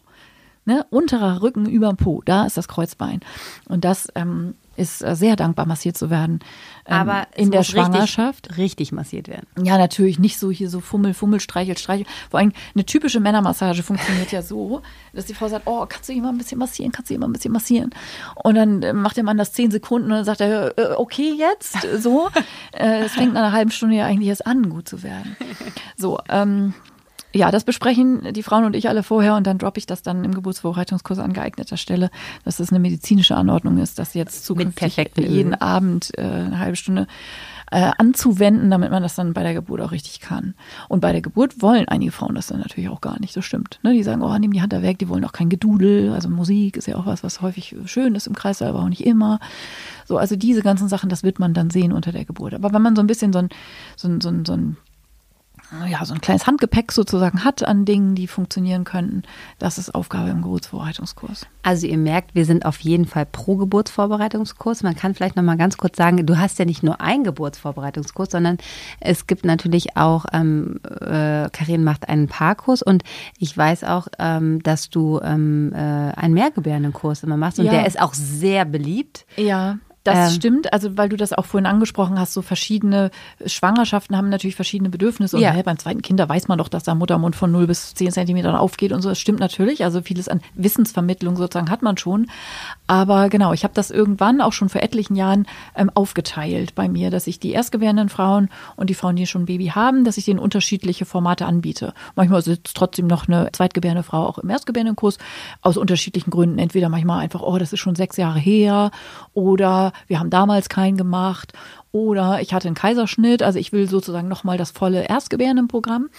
Ne? Unterer Rücken überm Po, da ist das Kreuzbein. Und das ähm, ist äh, sehr dankbar, massiert zu werden. Ähm, Aber in der Schwangerschaft. Richtig, richtig, massiert werden. Ja, natürlich nicht so hier so Fummel, Fummel, Streichel, Streichel. Vor allem eine typische Männermassage funktioniert ja so, dass die Frau sagt, oh, kannst du jemand ein bisschen massieren, kannst du jemand ein bisschen massieren? Und dann äh, macht der Mann das zehn Sekunden und dann sagt er, äh, okay, jetzt, so. Es fängt nach einer halben Stunde ja eigentlich erst an, gut zu werden. So, ähm, ja, das besprechen die Frauen und ich alle vorher und dann droppe ich das dann im Geburtsvorbereitungskurs an geeigneter Stelle, dass das eine medizinische Anordnung ist, dass jetzt zukünftig jeden Abend äh, eine halbe Stunde äh, anzuwenden, damit man das dann bei der Geburt auch richtig kann. Und bei der Geburt wollen einige Frauen das dann natürlich auch gar nicht, so stimmt. Ne? Die sagen, oh, nimm die Hand da weg, die wollen auch kein Gedudel. Also Musik ist ja auch was, was häufig schön ist im Kreis, aber auch nicht immer. So, also diese ganzen Sachen, das wird man dann sehen unter der Geburt. Aber wenn man so ein bisschen so ein, so ein, so ein, so ein ja, so ein kleines Handgepäck sozusagen hat an Dingen, die funktionieren könnten. Das ist Aufgabe im Geburtsvorbereitungskurs. Also ihr merkt, wir sind auf jeden Fall pro Geburtsvorbereitungskurs. Man kann vielleicht noch mal ganz kurz sagen, du hast ja nicht nur einen Geburtsvorbereitungskurs, sondern es gibt natürlich auch, ähm, äh, Karin macht einen Paarkurs und ich weiß auch, ähm, dass du ähm, äh, einen Mehrgebärdenkurs immer machst und ja. der ist auch sehr beliebt. Ja. Das ähm, stimmt, also weil du das auch vorhin angesprochen hast, so verschiedene Schwangerschaften haben natürlich verschiedene Bedürfnisse. Und ja. hey, beim zweiten Kind, da weiß man doch, dass der Muttermund von 0 bis 10 Zentimetern aufgeht und so. Das stimmt natürlich. Also vieles an Wissensvermittlung sozusagen hat man schon. Aber genau, ich habe das irgendwann auch schon vor etlichen Jahren ähm, aufgeteilt bei mir, dass ich die erstgebärenden Frauen und die Frauen, die schon ein Baby haben, dass ich denen unterschiedliche Formate anbiete. Manchmal sitzt trotzdem noch eine zweitgebärende Frau auch im erstgebärenden Kurs aus unterschiedlichen Gründen. Entweder manchmal einfach, oh, das ist schon sechs Jahre her oder wir haben damals keinen gemacht. Oder ich hatte einen Kaiserschnitt, also ich will sozusagen nochmal das volle Erstgebärendenprogramm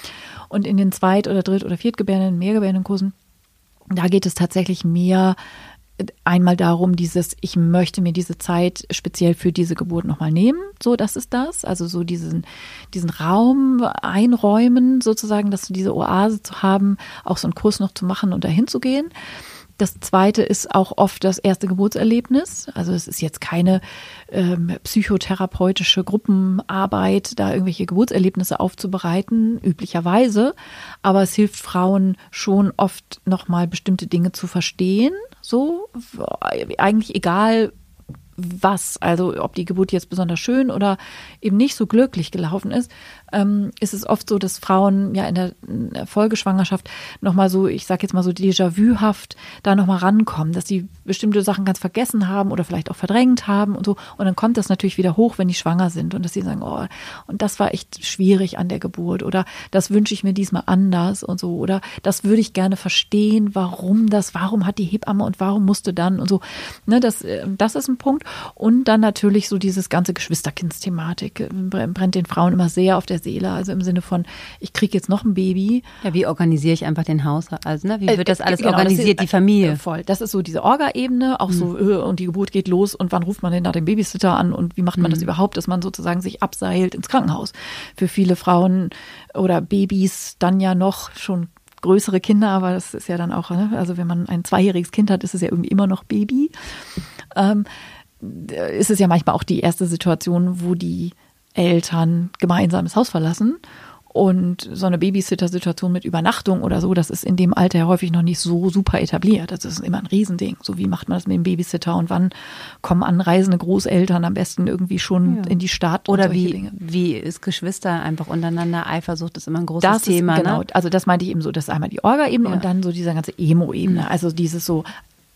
und in den Zweit- oder Dritt- oder Viertgebärenden, Mehrgebärdendenkursen, da geht es tatsächlich mehr einmal darum, dieses, ich möchte mir diese Zeit speziell für diese Geburt nochmal nehmen, so das ist das, also so diesen, diesen Raum einräumen sozusagen, dass du diese Oase zu haben, auch so einen Kurs noch zu machen und dahin zu gehen. Das zweite ist auch oft das erste Geburtserlebnis. Also es ist jetzt keine ähm, psychotherapeutische Gruppenarbeit, da irgendwelche Geburtserlebnisse aufzubereiten, üblicherweise. Aber es hilft Frauen schon oft nochmal bestimmte Dinge zu verstehen. So, eigentlich egal, was, also ob die Geburt jetzt besonders schön oder eben nicht so glücklich gelaufen ist, ähm, ist es oft so, dass Frauen ja in der, in der Folgeschwangerschaft nochmal so, ich sag jetzt mal so Déjà-vu-haft da nochmal rankommen, dass sie bestimmte Sachen ganz vergessen haben oder vielleicht auch verdrängt haben und so. Und dann kommt das natürlich wieder hoch, wenn die schwanger sind und dass sie sagen, oh, und das war echt schwierig an der Geburt oder das wünsche ich mir diesmal anders und so oder das würde ich gerne verstehen, warum das, warum hat die Hebamme und warum musste dann und so. Ne, das, äh, das ist ein Punkt. Und dann natürlich so dieses ganze Geschwisterkindsthematik äh, brennt den Frauen immer sehr auf der Seele. Also im Sinne von, ich kriege jetzt noch ein Baby. Ja, wie organisiere ich einfach den Haushalt? Also, ne, wie äh, wird das alles genau, organisiert, das ist, die Familie? Voll. Das ist so diese Orga-Ebene, auch mhm. so, und die Geburt geht los und wann ruft man denn da den Babysitter an und wie macht man mhm. das überhaupt, dass man sozusagen sich abseilt ins Krankenhaus. Für viele Frauen oder Babys dann ja noch schon größere Kinder, aber das ist ja dann auch, ne? also wenn man ein zweijähriges Kind hat, ist es ja irgendwie immer noch Baby. Ähm, ist es ja manchmal auch die erste Situation, wo die Eltern gemeinsam das Haus verlassen. Und so eine Babysitter-Situation mit Übernachtung oder so, das ist in dem Alter ja häufig noch nicht so super etabliert. Das ist immer ein Riesending. So wie macht man das mit dem Babysitter und wann kommen anreisende Großeltern am besten irgendwie schon ja. in die Stadt? Oder wie, Dinge. wie ist Geschwister einfach untereinander? Eifersucht ist immer ein großes das Thema. Ist, genau, ne? also das meinte ich eben so, das ist einmal die Orga-Ebene ja. und dann so diese ganze Emo-Ebene. Mhm. Also dieses so,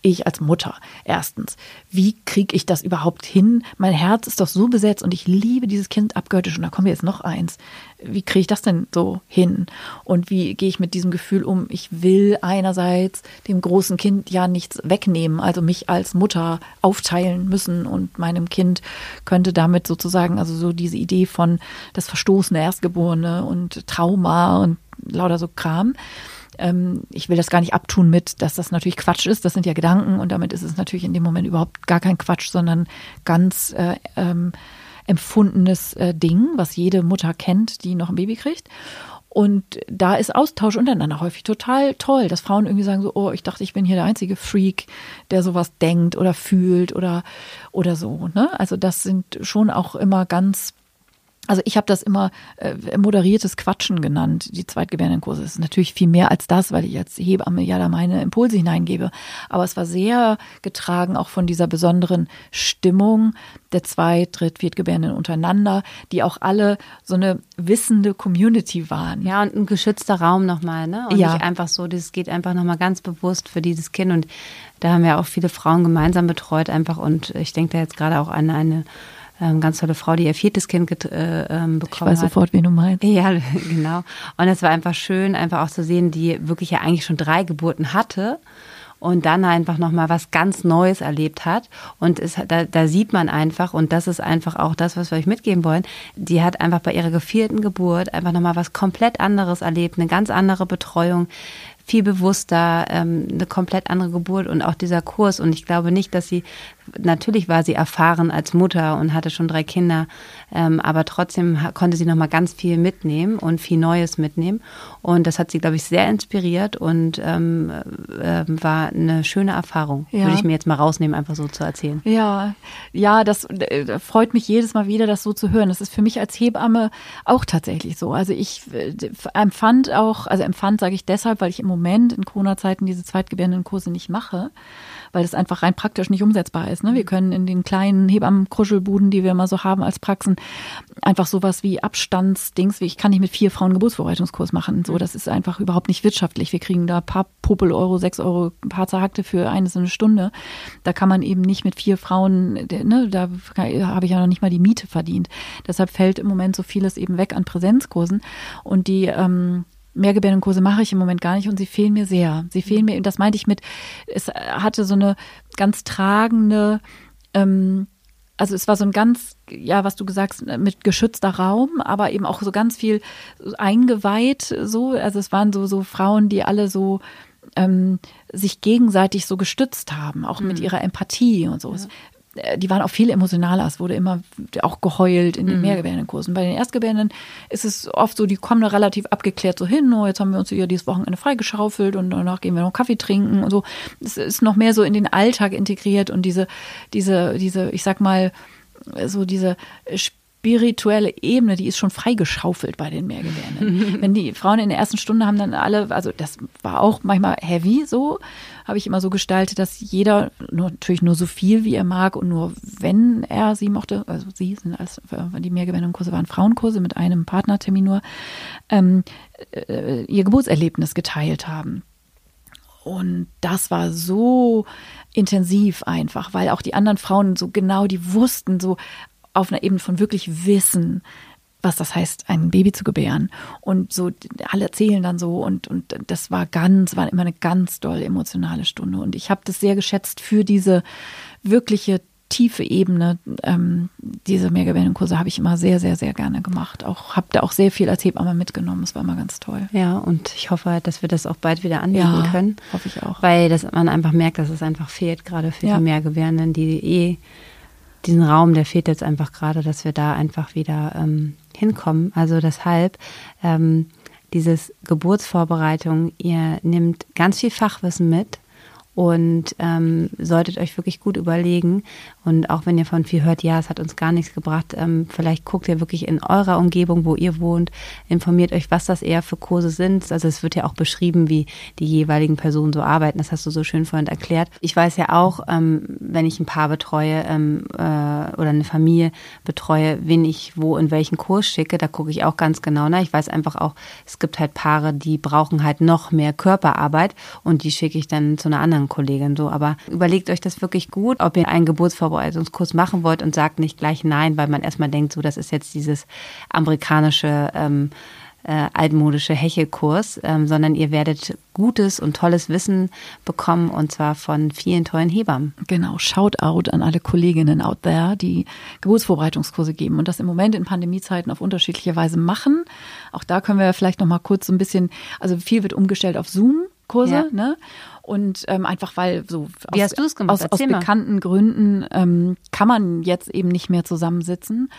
ich als Mutter erstens, wie kriege ich das überhaupt hin? Mein Herz ist doch so besetzt und ich liebe dieses Kind abgöttisch und da kommen wir jetzt noch eins. Wie kriege ich das denn so hin? Und wie gehe ich mit diesem Gefühl um? Ich will einerseits dem großen Kind ja nichts wegnehmen, also mich als Mutter aufteilen müssen und meinem Kind könnte damit sozusagen, also so diese Idee von das verstoßene Erstgeborene und Trauma und lauter so Kram ähm, ich will das gar nicht abtun mit, dass das natürlich Quatsch ist. Das sind ja Gedanken und damit ist es natürlich in dem Moment überhaupt gar kein Quatsch, sondern ganz äh, ähm, empfundenes äh, Ding, was jede Mutter kennt, die noch ein Baby kriegt. Und da ist Austausch untereinander häufig total toll, dass Frauen irgendwie sagen so, oh, ich dachte, ich bin hier der einzige Freak, der sowas denkt oder fühlt oder, oder so. Ne? Also das sind schon auch immer ganz also ich habe das immer äh, moderiertes Quatschen genannt, die Zweitgebärdendenkurse. Es ist natürlich viel mehr als das, weil ich als Hebamme ja da meine Impulse hineingebe. Aber es war sehr getragen auch von dieser besonderen Stimmung der Zweit-, Dritt-, Viertgebärenden untereinander, die auch alle so eine wissende Community waren. Ja, und ein geschützter Raum nochmal, ne? Und ja. nicht einfach so, das geht einfach nochmal ganz bewusst für dieses Kind. Und da haben wir auch viele Frauen gemeinsam betreut einfach. Und ich denke da jetzt gerade auch an eine ähm, ganz tolle Frau, die ihr viertes Kind äh, ähm, bekommen hat. Ich weiß sofort, wen du meinst. Ja, genau. Und es war einfach schön, einfach auch zu sehen, die wirklich ja eigentlich schon drei Geburten hatte und dann einfach nochmal was ganz Neues erlebt hat. Und es, da, da sieht man einfach, und das ist einfach auch das, was wir euch mitgeben wollen, die hat einfach bei ihrer vierten Geburt einfach nochmal was komplett anderes erlebt, eine ganz andere Betreuung, viel bewusster, ähm, eine komplett andere Geburt und auch dieser Kurs. Und ich glaube nicht, dass sie natürlich war sie erfahren als Mutter und hatte schon drei Kinder, ähm, aber trotzdem konnte sie noch mal ganz viel mitnehmen und viel Neues mitnehmen. Und das hat sie, glaube ich, sehr inspiriert und ähm, äh, war eine schöne Erfahrung. Ja. Würde ich mir jetzt mal rausnehmen, einfach so zu erzählen. Ja, ja, das äh, freut mich jedes Mal wieder, das so zu hören. Das ist für mich als Hebamme auch tatsächlich so. Also ich äh, empfand auch, also empfand sage ich deshalb, weil ich im Moment in Corona-Zeiten diese Zweitgebärenden-Kurse nicht mache weil das einfach rein praktisch nicht umsetzbar ist. Ne? Wir mhm. können in den kleinen Hebammenkruschelbuden, die wir immer so haben als Praxen, einfach sowas wie Abstandsdings, wie ich kann nicht mit vier Frauen Geburtsvorbereitungskurs machen. So, mhm. das ist einfach überhaupt nicht wirtschaftlich. Wir kriegen da ein paar Popel Euro, sechs Euro, ein paar zerhackte für eine so eine Stunde. Da kann man eben nicht mit vier Frauen, ne, da habe ich ja noch nicht mal die Miete verdient. Deshalb fällt im Moment so vieles eben weg an Präsenzkursen und die ähm, Mehrgebärdenkurse mache ich im Moment gar nicht und sie fehlen mir sehr. Sie fehlen mir, das meinte ich mit, es hatte so eine ganz tragende, ähm, also es war so ein ganz, ja, was du gesagt hast, mit geschützter Raum, aber eben auch so ganz viel eingeweiht, so, also es waren so, so Frauen, die alle so, ähm, sich gegenseitig so gestützt haben, auch mhm. mit ihrer Empathie und so. Ja. Äh, die waren auch viel emotionaler. Es wurde immer auch geheult in den mhm. Mehrgebärdenkursen. Bei den Erstgebärenden ist es oft so, die kommen da relativ abgeklärt so hin. Oh, jetzt haben wir uns hier dieses Wochenende freigeschaufelt und danach gehen wir noch Kaffee trinken und so. Es ist noch mehr so in den Alltag integriert und diese, diese, diese, ich sag mal, so diese spirituelle Ebene, die ist schon freigeschaufelt bei den Mehrgebärenden. Wenn die Frauen in der ersten Stunde haben dann alle, also das war auch manchmal heavy so, habe ich immer so gestaltet, dass jeder nur, natürlich nur so viel, wie er mag und nur wenn er sie mochte, also sie sind als die Mehrgewinnungskurse waren Frauenkurse mit einem Partnertermin nur, ähm, äh, ihr Geburtserlebnis geteilt haben. Und das war so intensiv einfach, weil auch die anderen Frauen so genau, die wussten so auf einer Ebene von wirklich Wissen, was das heißt, ein Baby zu gebären. Und so, alle erzählen dann so und, und das war ganz, war immer eine ganz doll emotionale Stunde. Und ich habe das sehr geschätzt für diese wirkliche tiefe Ebene. Ähm, diese Mehrgebärdenkurse habe ich immer sehr, sehr, sehr gerne gemacht. Auch habe da auch sehr viel als Hebamme mitgenommen. Das war immer ganz toll. Ja, und ich hoffe, dass wir das auch bald wieder anbieten ja, können. Hoffe ich auch. Weil das, man einfach merkt, dass es einfach fehlt, gerade für ja. die Mehrgebärenden, die eh diesen Raum, der fehlt jetzt einfach gerade, dass wir da einfach wieder ähm, hinkommen. Also deshalb ähm, dieses Geburtsvorbereitung, ihr nehmt ganz viel Fachwissen mit und ähm, solltet euch wirklich gut überlegen. Und auch wenn ihr von viel hört, ja, es hat uns gar nichts gebracht, ähm, vielleicht guckt ihr wirklich in eurer Umgebung, wo ihr wohnt, informiert euch, was das eher für Kurse sind. Also es wird ja auch beschrieben, wie die jeweiligen Personen so arbeiten. Das hast du so schön vorhin erklärt. Ich weiß ja auch, ähm, wenn ich ein Paar betreue ähm, äh, oder eine Familie betreue, wen ich wo in welchen Kurs schicke, da gucke ich auch ganz genau nach. Ich weiß einfach auch, es gibt halt Paare, die brauchen halt noch mehr Körperarbeit und die schicke ich dann zu einer anderen Kollegin so. Aber überlegt euch das wirklich gut, ob ihr einen Geburtsvorbereitungskurs machen wollt und sagt nicht gleich nein, weil man erstmal denkt, so, das ist jetzt dieses amerikanische, ähm, äh, altmodische Hechelkurs, ähm, sondern ihr werdet gutes und tolles Wissen bekommen und zwar von vielen tollen Hebammen. Genau, Shoutout an alle Kolleginnen out there, die Geburtsvorbereitungskurse geben und das im Moment in Pandemiezeiten auf unterschiedliche Weise machen. Auch da können wir vielleicht noch mal kurz so ein bisschen, also viel wird umgestellt auf Zoom. Kurse, ja. ne? Und ähm, einfach weil so Wie aus, aus, aus bekannten Gründen ähm, kann man jetzt eben nicht mehr zusammensitzen.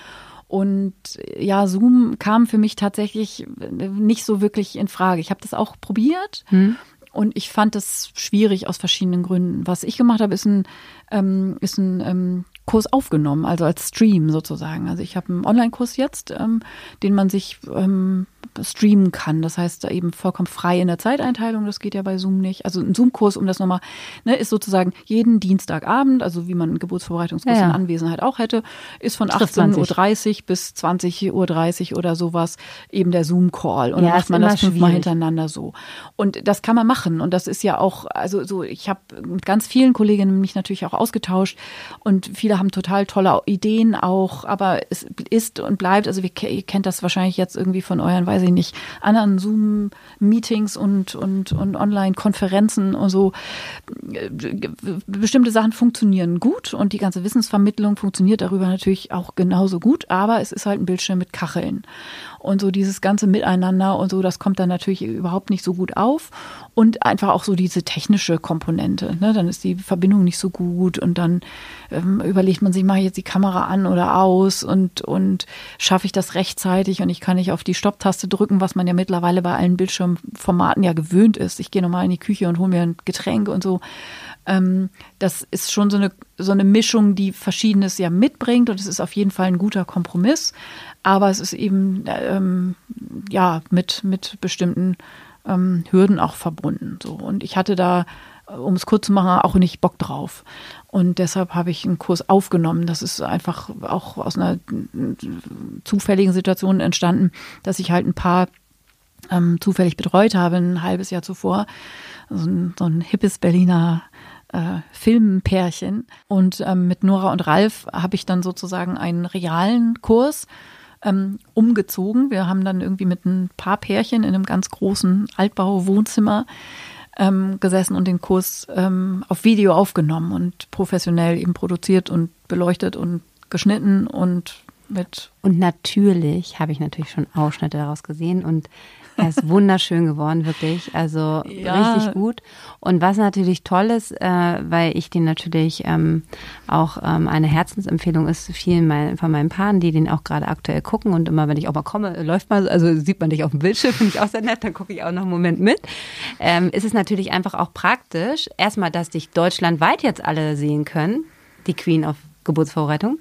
Und ja, Zoom kam für mich tatsächlich nicht so wirklich in Frage. Ich habe das auch probiert hm. und ich fand das schwierig aus verschiedenen Gründen. Was ich gemacht habe, ist ein, ähm, ist ein ähm, Kurs aufgenommen, also als Stream sozusagen. Also ich habe einen Online-Kurs jetzt, ähm, den man sich ähm, streamen kann. Das heißt, da eben vollkommen frei in der Zeiteinteilung, das geht ja bei Zoom nicht. Also ein Zoom-Kurs, um das nochmal, ne, ist sozusagen jeden Dienstagabend, also wie man einen Geburtsvorbereitungskurs ja, ja. in Anwesenheit auch hätte, ist von 18.30 Uhr bis 20.30 Uhr oder sowas eben der Zoom-Call. Und ja, dann macht man das fünfmal hintereinander so. Und das kann man machen. Und das ist ja auch, also so, ich habe mit ganz vielen Kolleginnen mich natürlich auch ausgetauscht und viele haben total tolle Ideen auch, aber es ist und bleibt, also ihr kennt das wahrscheinlich jetzt irgendwie von euren Weisen weiß ich nicht, anderen Zoom-Meetings und, und, und Online-Konferenzen und so. Bestimmte Sachen funktionieren gut und die ganze Wissensvermittlung funktioniert darüber natürlich auch genauso gut, aber es ist halt ein Bildschirm mit Kacheln. Und so dieses ganze Miteinander und so, das kommt dann natürlich überhaupt nicht so gut auf. Und einfach auch so diese technische Komponente. Ne? Dann ist die Verbindung nicht so gut und dann ähm, überlegt man sich, mache ich jetzt die Kamera an oder aus und, und schaffe ich das rechtzeitig und ich kann nicht auf die Stopptaste drücken, was man ja mittlerweile bei allen Bildschirmformaten ja gewöhnt ist. Ich gehe nochmal in die Küche und hole mir ein Getränk und so ähm, das ist schon so eine, so eine Mischung, die Verschiedenes ja mitbringt und es ist auf jeden Fall ein guter Kompromiss aber es ist eben ähm, ja mit, mit bestimmten ähm, Hürden auch verbunden. So. Und ich hatte da, um es kurz zu machen, auch nicht Bock drauf. Und deshalb habe ich einen Kurs aufgenommen. Das ist einfach auch aus einer zufälligen Situation entstanden, dass ich halt ein paar ähm, zufällig betreut habe, ein halbes Jahr zuvor. So ein, so ein hippes Berliner äh, Filmpärchen. Und ähm, mit Nora und Ralf habe ich dann sozusagen einen realen Kurs ähm, umgezogen. Wir haben dann irgendwie mit ein paar Pärchen in einem ganz großen Altbau-Wohnzimmer ähm, gesessen und den Kurs ähm, auf Video aufgenommen und professionell eben produziert und beleuchtet und geschnitten und mit. Und natürlich habe ich natürlich schon Ausschnitte daraus gesehen und er ist wunderschön geworden, wirklich. Also ja. richtig gut. Und was natürlich toll ist, äh, weil ich den natürlich ähm, auch ähm, eine Herzensempfehlung ist, vielen mein, von meinen Paaren, die den auch gerade aktuell gucken. Und immer, wenn ich auch mal komme, läuft mal, also sieht man dich auf dem Bildschirm, finde ich auch sehr nett, dann gucke ich auch noch einen Moment mit. Ähm, ist es natürlich einfach auch praktisch, erstmal, dass dich deutschlandweit jetzt alle sehen können, die Queen auf Geburtsvorbereitung.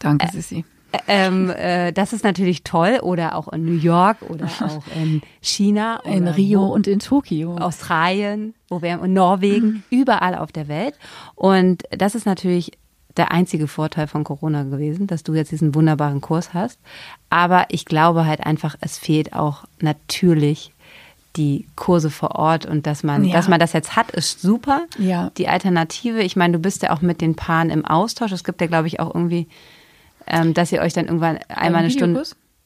Danke, Sissi. Ähm, äh, das ist natürlich toll. Oder auch in New York oder auch in China. In Rio und in Tokio. Australien, wo wir in Norwegen, mhm. überall auf der Welt. Und das ist natürlich der einzige Vorteil von Corona gewesen, dass du jetzt diesen wunderbaren Kurs hast. Aber ich glaube halt einfach, es fehlt auch natürlich die Kurse vor Ort und dass man, ja. dass man das jetzt hat, ist super. Ja. Die Alternative, ich meine, du bist ja auch mit den Paaren im Austausch. Es gibt ja, glaube ich, auch irgendwie ähm, dass ihr euch dann irgendwann einmal eine Stunde.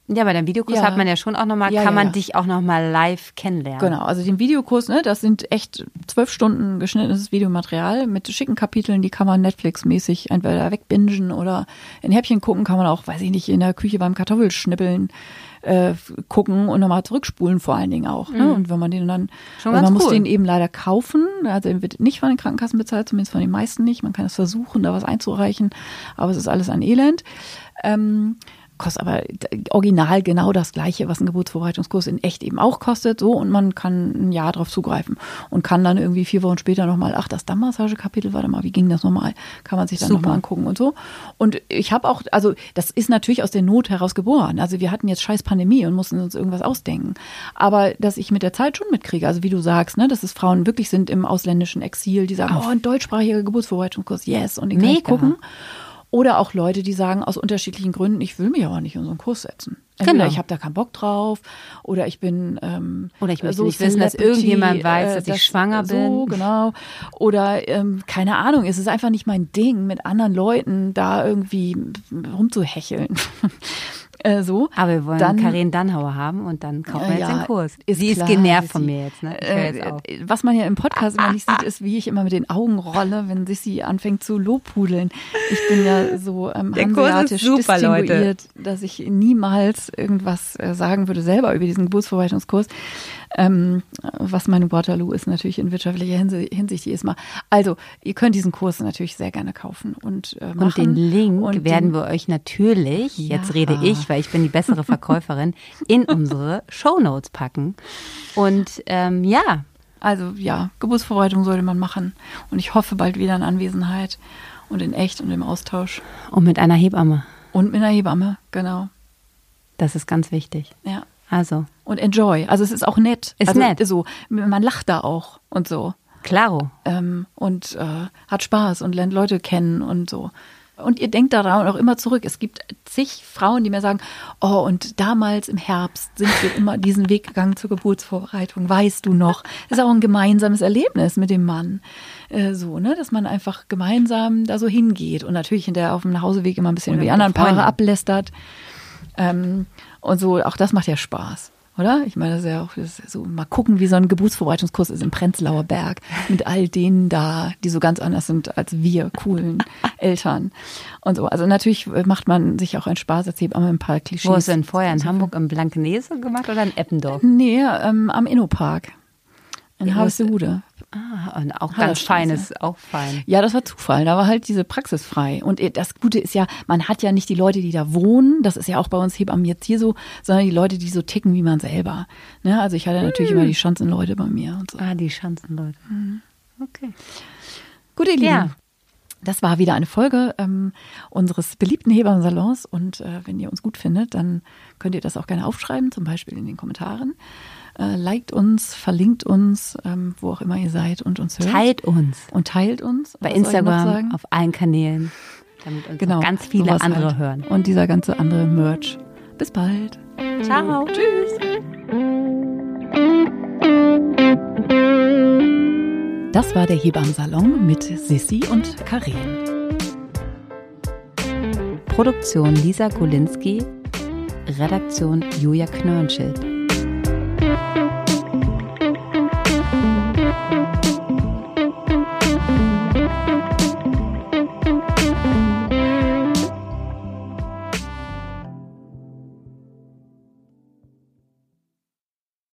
Ja, bei dem Videokurs ja. hat man ja schon auch nochmal, ja, kann ja, man dich auch nochmal live kennenlernen. Genau, also den Videokurs, ne, das sind echt zwölf Stunden geschnittenes Videomaterial mit schicken Kapiteln, die kann man Netflix-mäßig entweder wegbingen oder in Häppchen gucken, kann man auch, weiß ich nicht, in der Küche beim Kartoffelschnippeln äh, gucken und nochmal zurückspulen vor allen Dingen auch. Ne? Mhm. Und wenn man den dann, Schon man cool. muss den eben leider kaufen, also er wird nicht von den Krankenkassen bezahlt, zumindest von den meisten nicht. Man kann es versuchen, da was einzureichen, aber es ist alles ein Elend. Ähm, kostet aber original genau das gleiche, was ein Geburtsvorbereitungskurs in echt eben auch kostet, so und man kann ein Jahr drauf zugreifen und kann dann irgendwie vier Wochen später nochmal, ach, das Dammmassagekapitel, warte mal, wie ging das nochmal? Kann man sich dann nochmal angucken und so. Und ich habe auch, also das ist natürlich aus der Not heraus geboren. Also wir hatten jetzt scheiß Pandemie und mussten uns irgendwas ausdenken. Aber dass ich mit der Zeit schon mitkriege, also wie du sagst, ne, dass es Frauen wirklich sind im ausländischen Exil, die sagen, oh, ein deutschsprachiger Geburtsvorbereitungskurs, yes, und den kann Mega. ich gucken. Oder auch Leute, die sagen aus unterschiedlichen Gründen, ich will mich aber nicht in so einen Kurs setzen. Entweder genau. ich habe da keinen Bock drauf oder ich bin ähm, oder ich möchte so nicht wissen, dass irgendjemand weiß, dass, äh, dass ich schwanger bin. So genau. Oder ähm, keine Ahnung, es ist einfach nicht mein Ding, mit anderen Leuten da irgendwie rumzuhecheln. Äh, so. Aber wir wollen dann, Karin Dannhauer haben und dann kaufen wir jetzt ja, den Kurs. Ist Sie klar, ist genervt von mir jetzt. Ne? Äh, jetzt was man ja im Podcast immer nicht sieht, ist, wie ich immer mit den Augen rolle, wenn sich sie anfängt zu lobpudeln. Ich bin ja so ähm, hanseatisch super, distinguiert, Leute. dass ich niemals irgendwas äh, sagen würde selber über diesen Geburtsvorbereitungskurs. Ähm, was meine Waterloo ist natürlich in wirtschaftlicher Hinsicht jedes Mal. Also, ihr könnt diesen Kurs natürlich sehr gerne kaufen und äh, machen. Und den Link und werden den, wir euch natürlich, ja. jetzt rede ich, weil ich bin die bessere Verkäuferin, in unsere Show Notes packen. Und ähm, ja. Also ja, Geburtsvorbereitung sollte man machen. Und ich hoffe bald wieder in Anwesenheit und in echt und im Austausch. Und mit einer Hebamme. Und mit einer Hebamme, genau. Das ist ganz wichtig. Ja. Also. Und enjoy. Also es ist auch nett. Ist also, nett. So, man lacht da auch und so. Klaro. Ähm, und äh, hat Spaß und lernt Leute kennen und so. Und ihr denkt daran auch immer zurück. Es gibt zig Frauen, die mir sagen, oh, und damals im Herbst sind wir immer diesen Weg gegangen zur Geburtsvorbereitung, weißt du noch. Das ist auch ein gemeinsames Erlebnis mit dem Mann. Äh, so, ne, dass man einfach gemeinsam da so hingeht und natürlich hinterher auf dem Nachhauseweg immer ein bisschen über die anderen Paare ablästert. Ähm, und so, auch das macht ja Spaß. oder? Ich meine, das ist ja auch ist so mal gucken, wie so ein Geburtsvorbereitungskurs ist im Prenzlauer Berg mit all denen da, die so ganz anders sind als wir coolen Eltern und so. Also natürlich macht man sich auch einen Spaß, erzählt auch ein paar Klischees. Wo hast du denn vorher in Hamburg im Blankenese gemacht oder in Eppendorf? Nee, ähm, am Innopark in Harvestehude. Ah, und auch ganz feines, auch fein. Ja, das war Zufall. Da war halt diese Praxis frei. Und das Gute ist ja, man hat ja nicht die Leute, die da wohnen. Das ist ja auch bei uns Hebammen jetzt hier so, sondern die Leute, die so ticken wie man selber. Ne? Also ich hatte natürlich hm. immer die Schanzenleute bei mir und so. Ah, die Schanzenleute. Mhm. Okay. Gut, ihr Lieben. Ja. Das war wieder eine Folge ähm, unseres beliebten Hebammen-Salons. Und äh, wenn ihr uns gut findet, dann könnt ihr das auch gerne aufschreiben, zum Beispiel in den Kommentaren. Äh, liked uns, verlinkt uns, ähm, wo auch immer ihr seid und uns hört. Teilt uns. Und teilt uns. Bei Instagram, auf allen Kanälen, damit uns genau, ganz viele andere halt. hören. Und dieser ganze andere Merch. Bis bald. Ciao. Tschüss. Das war der Hebammensalon mit Sissi und Karin. Produktion Lisa Golinski, Redaktion Julia Knörnschild. Thank you.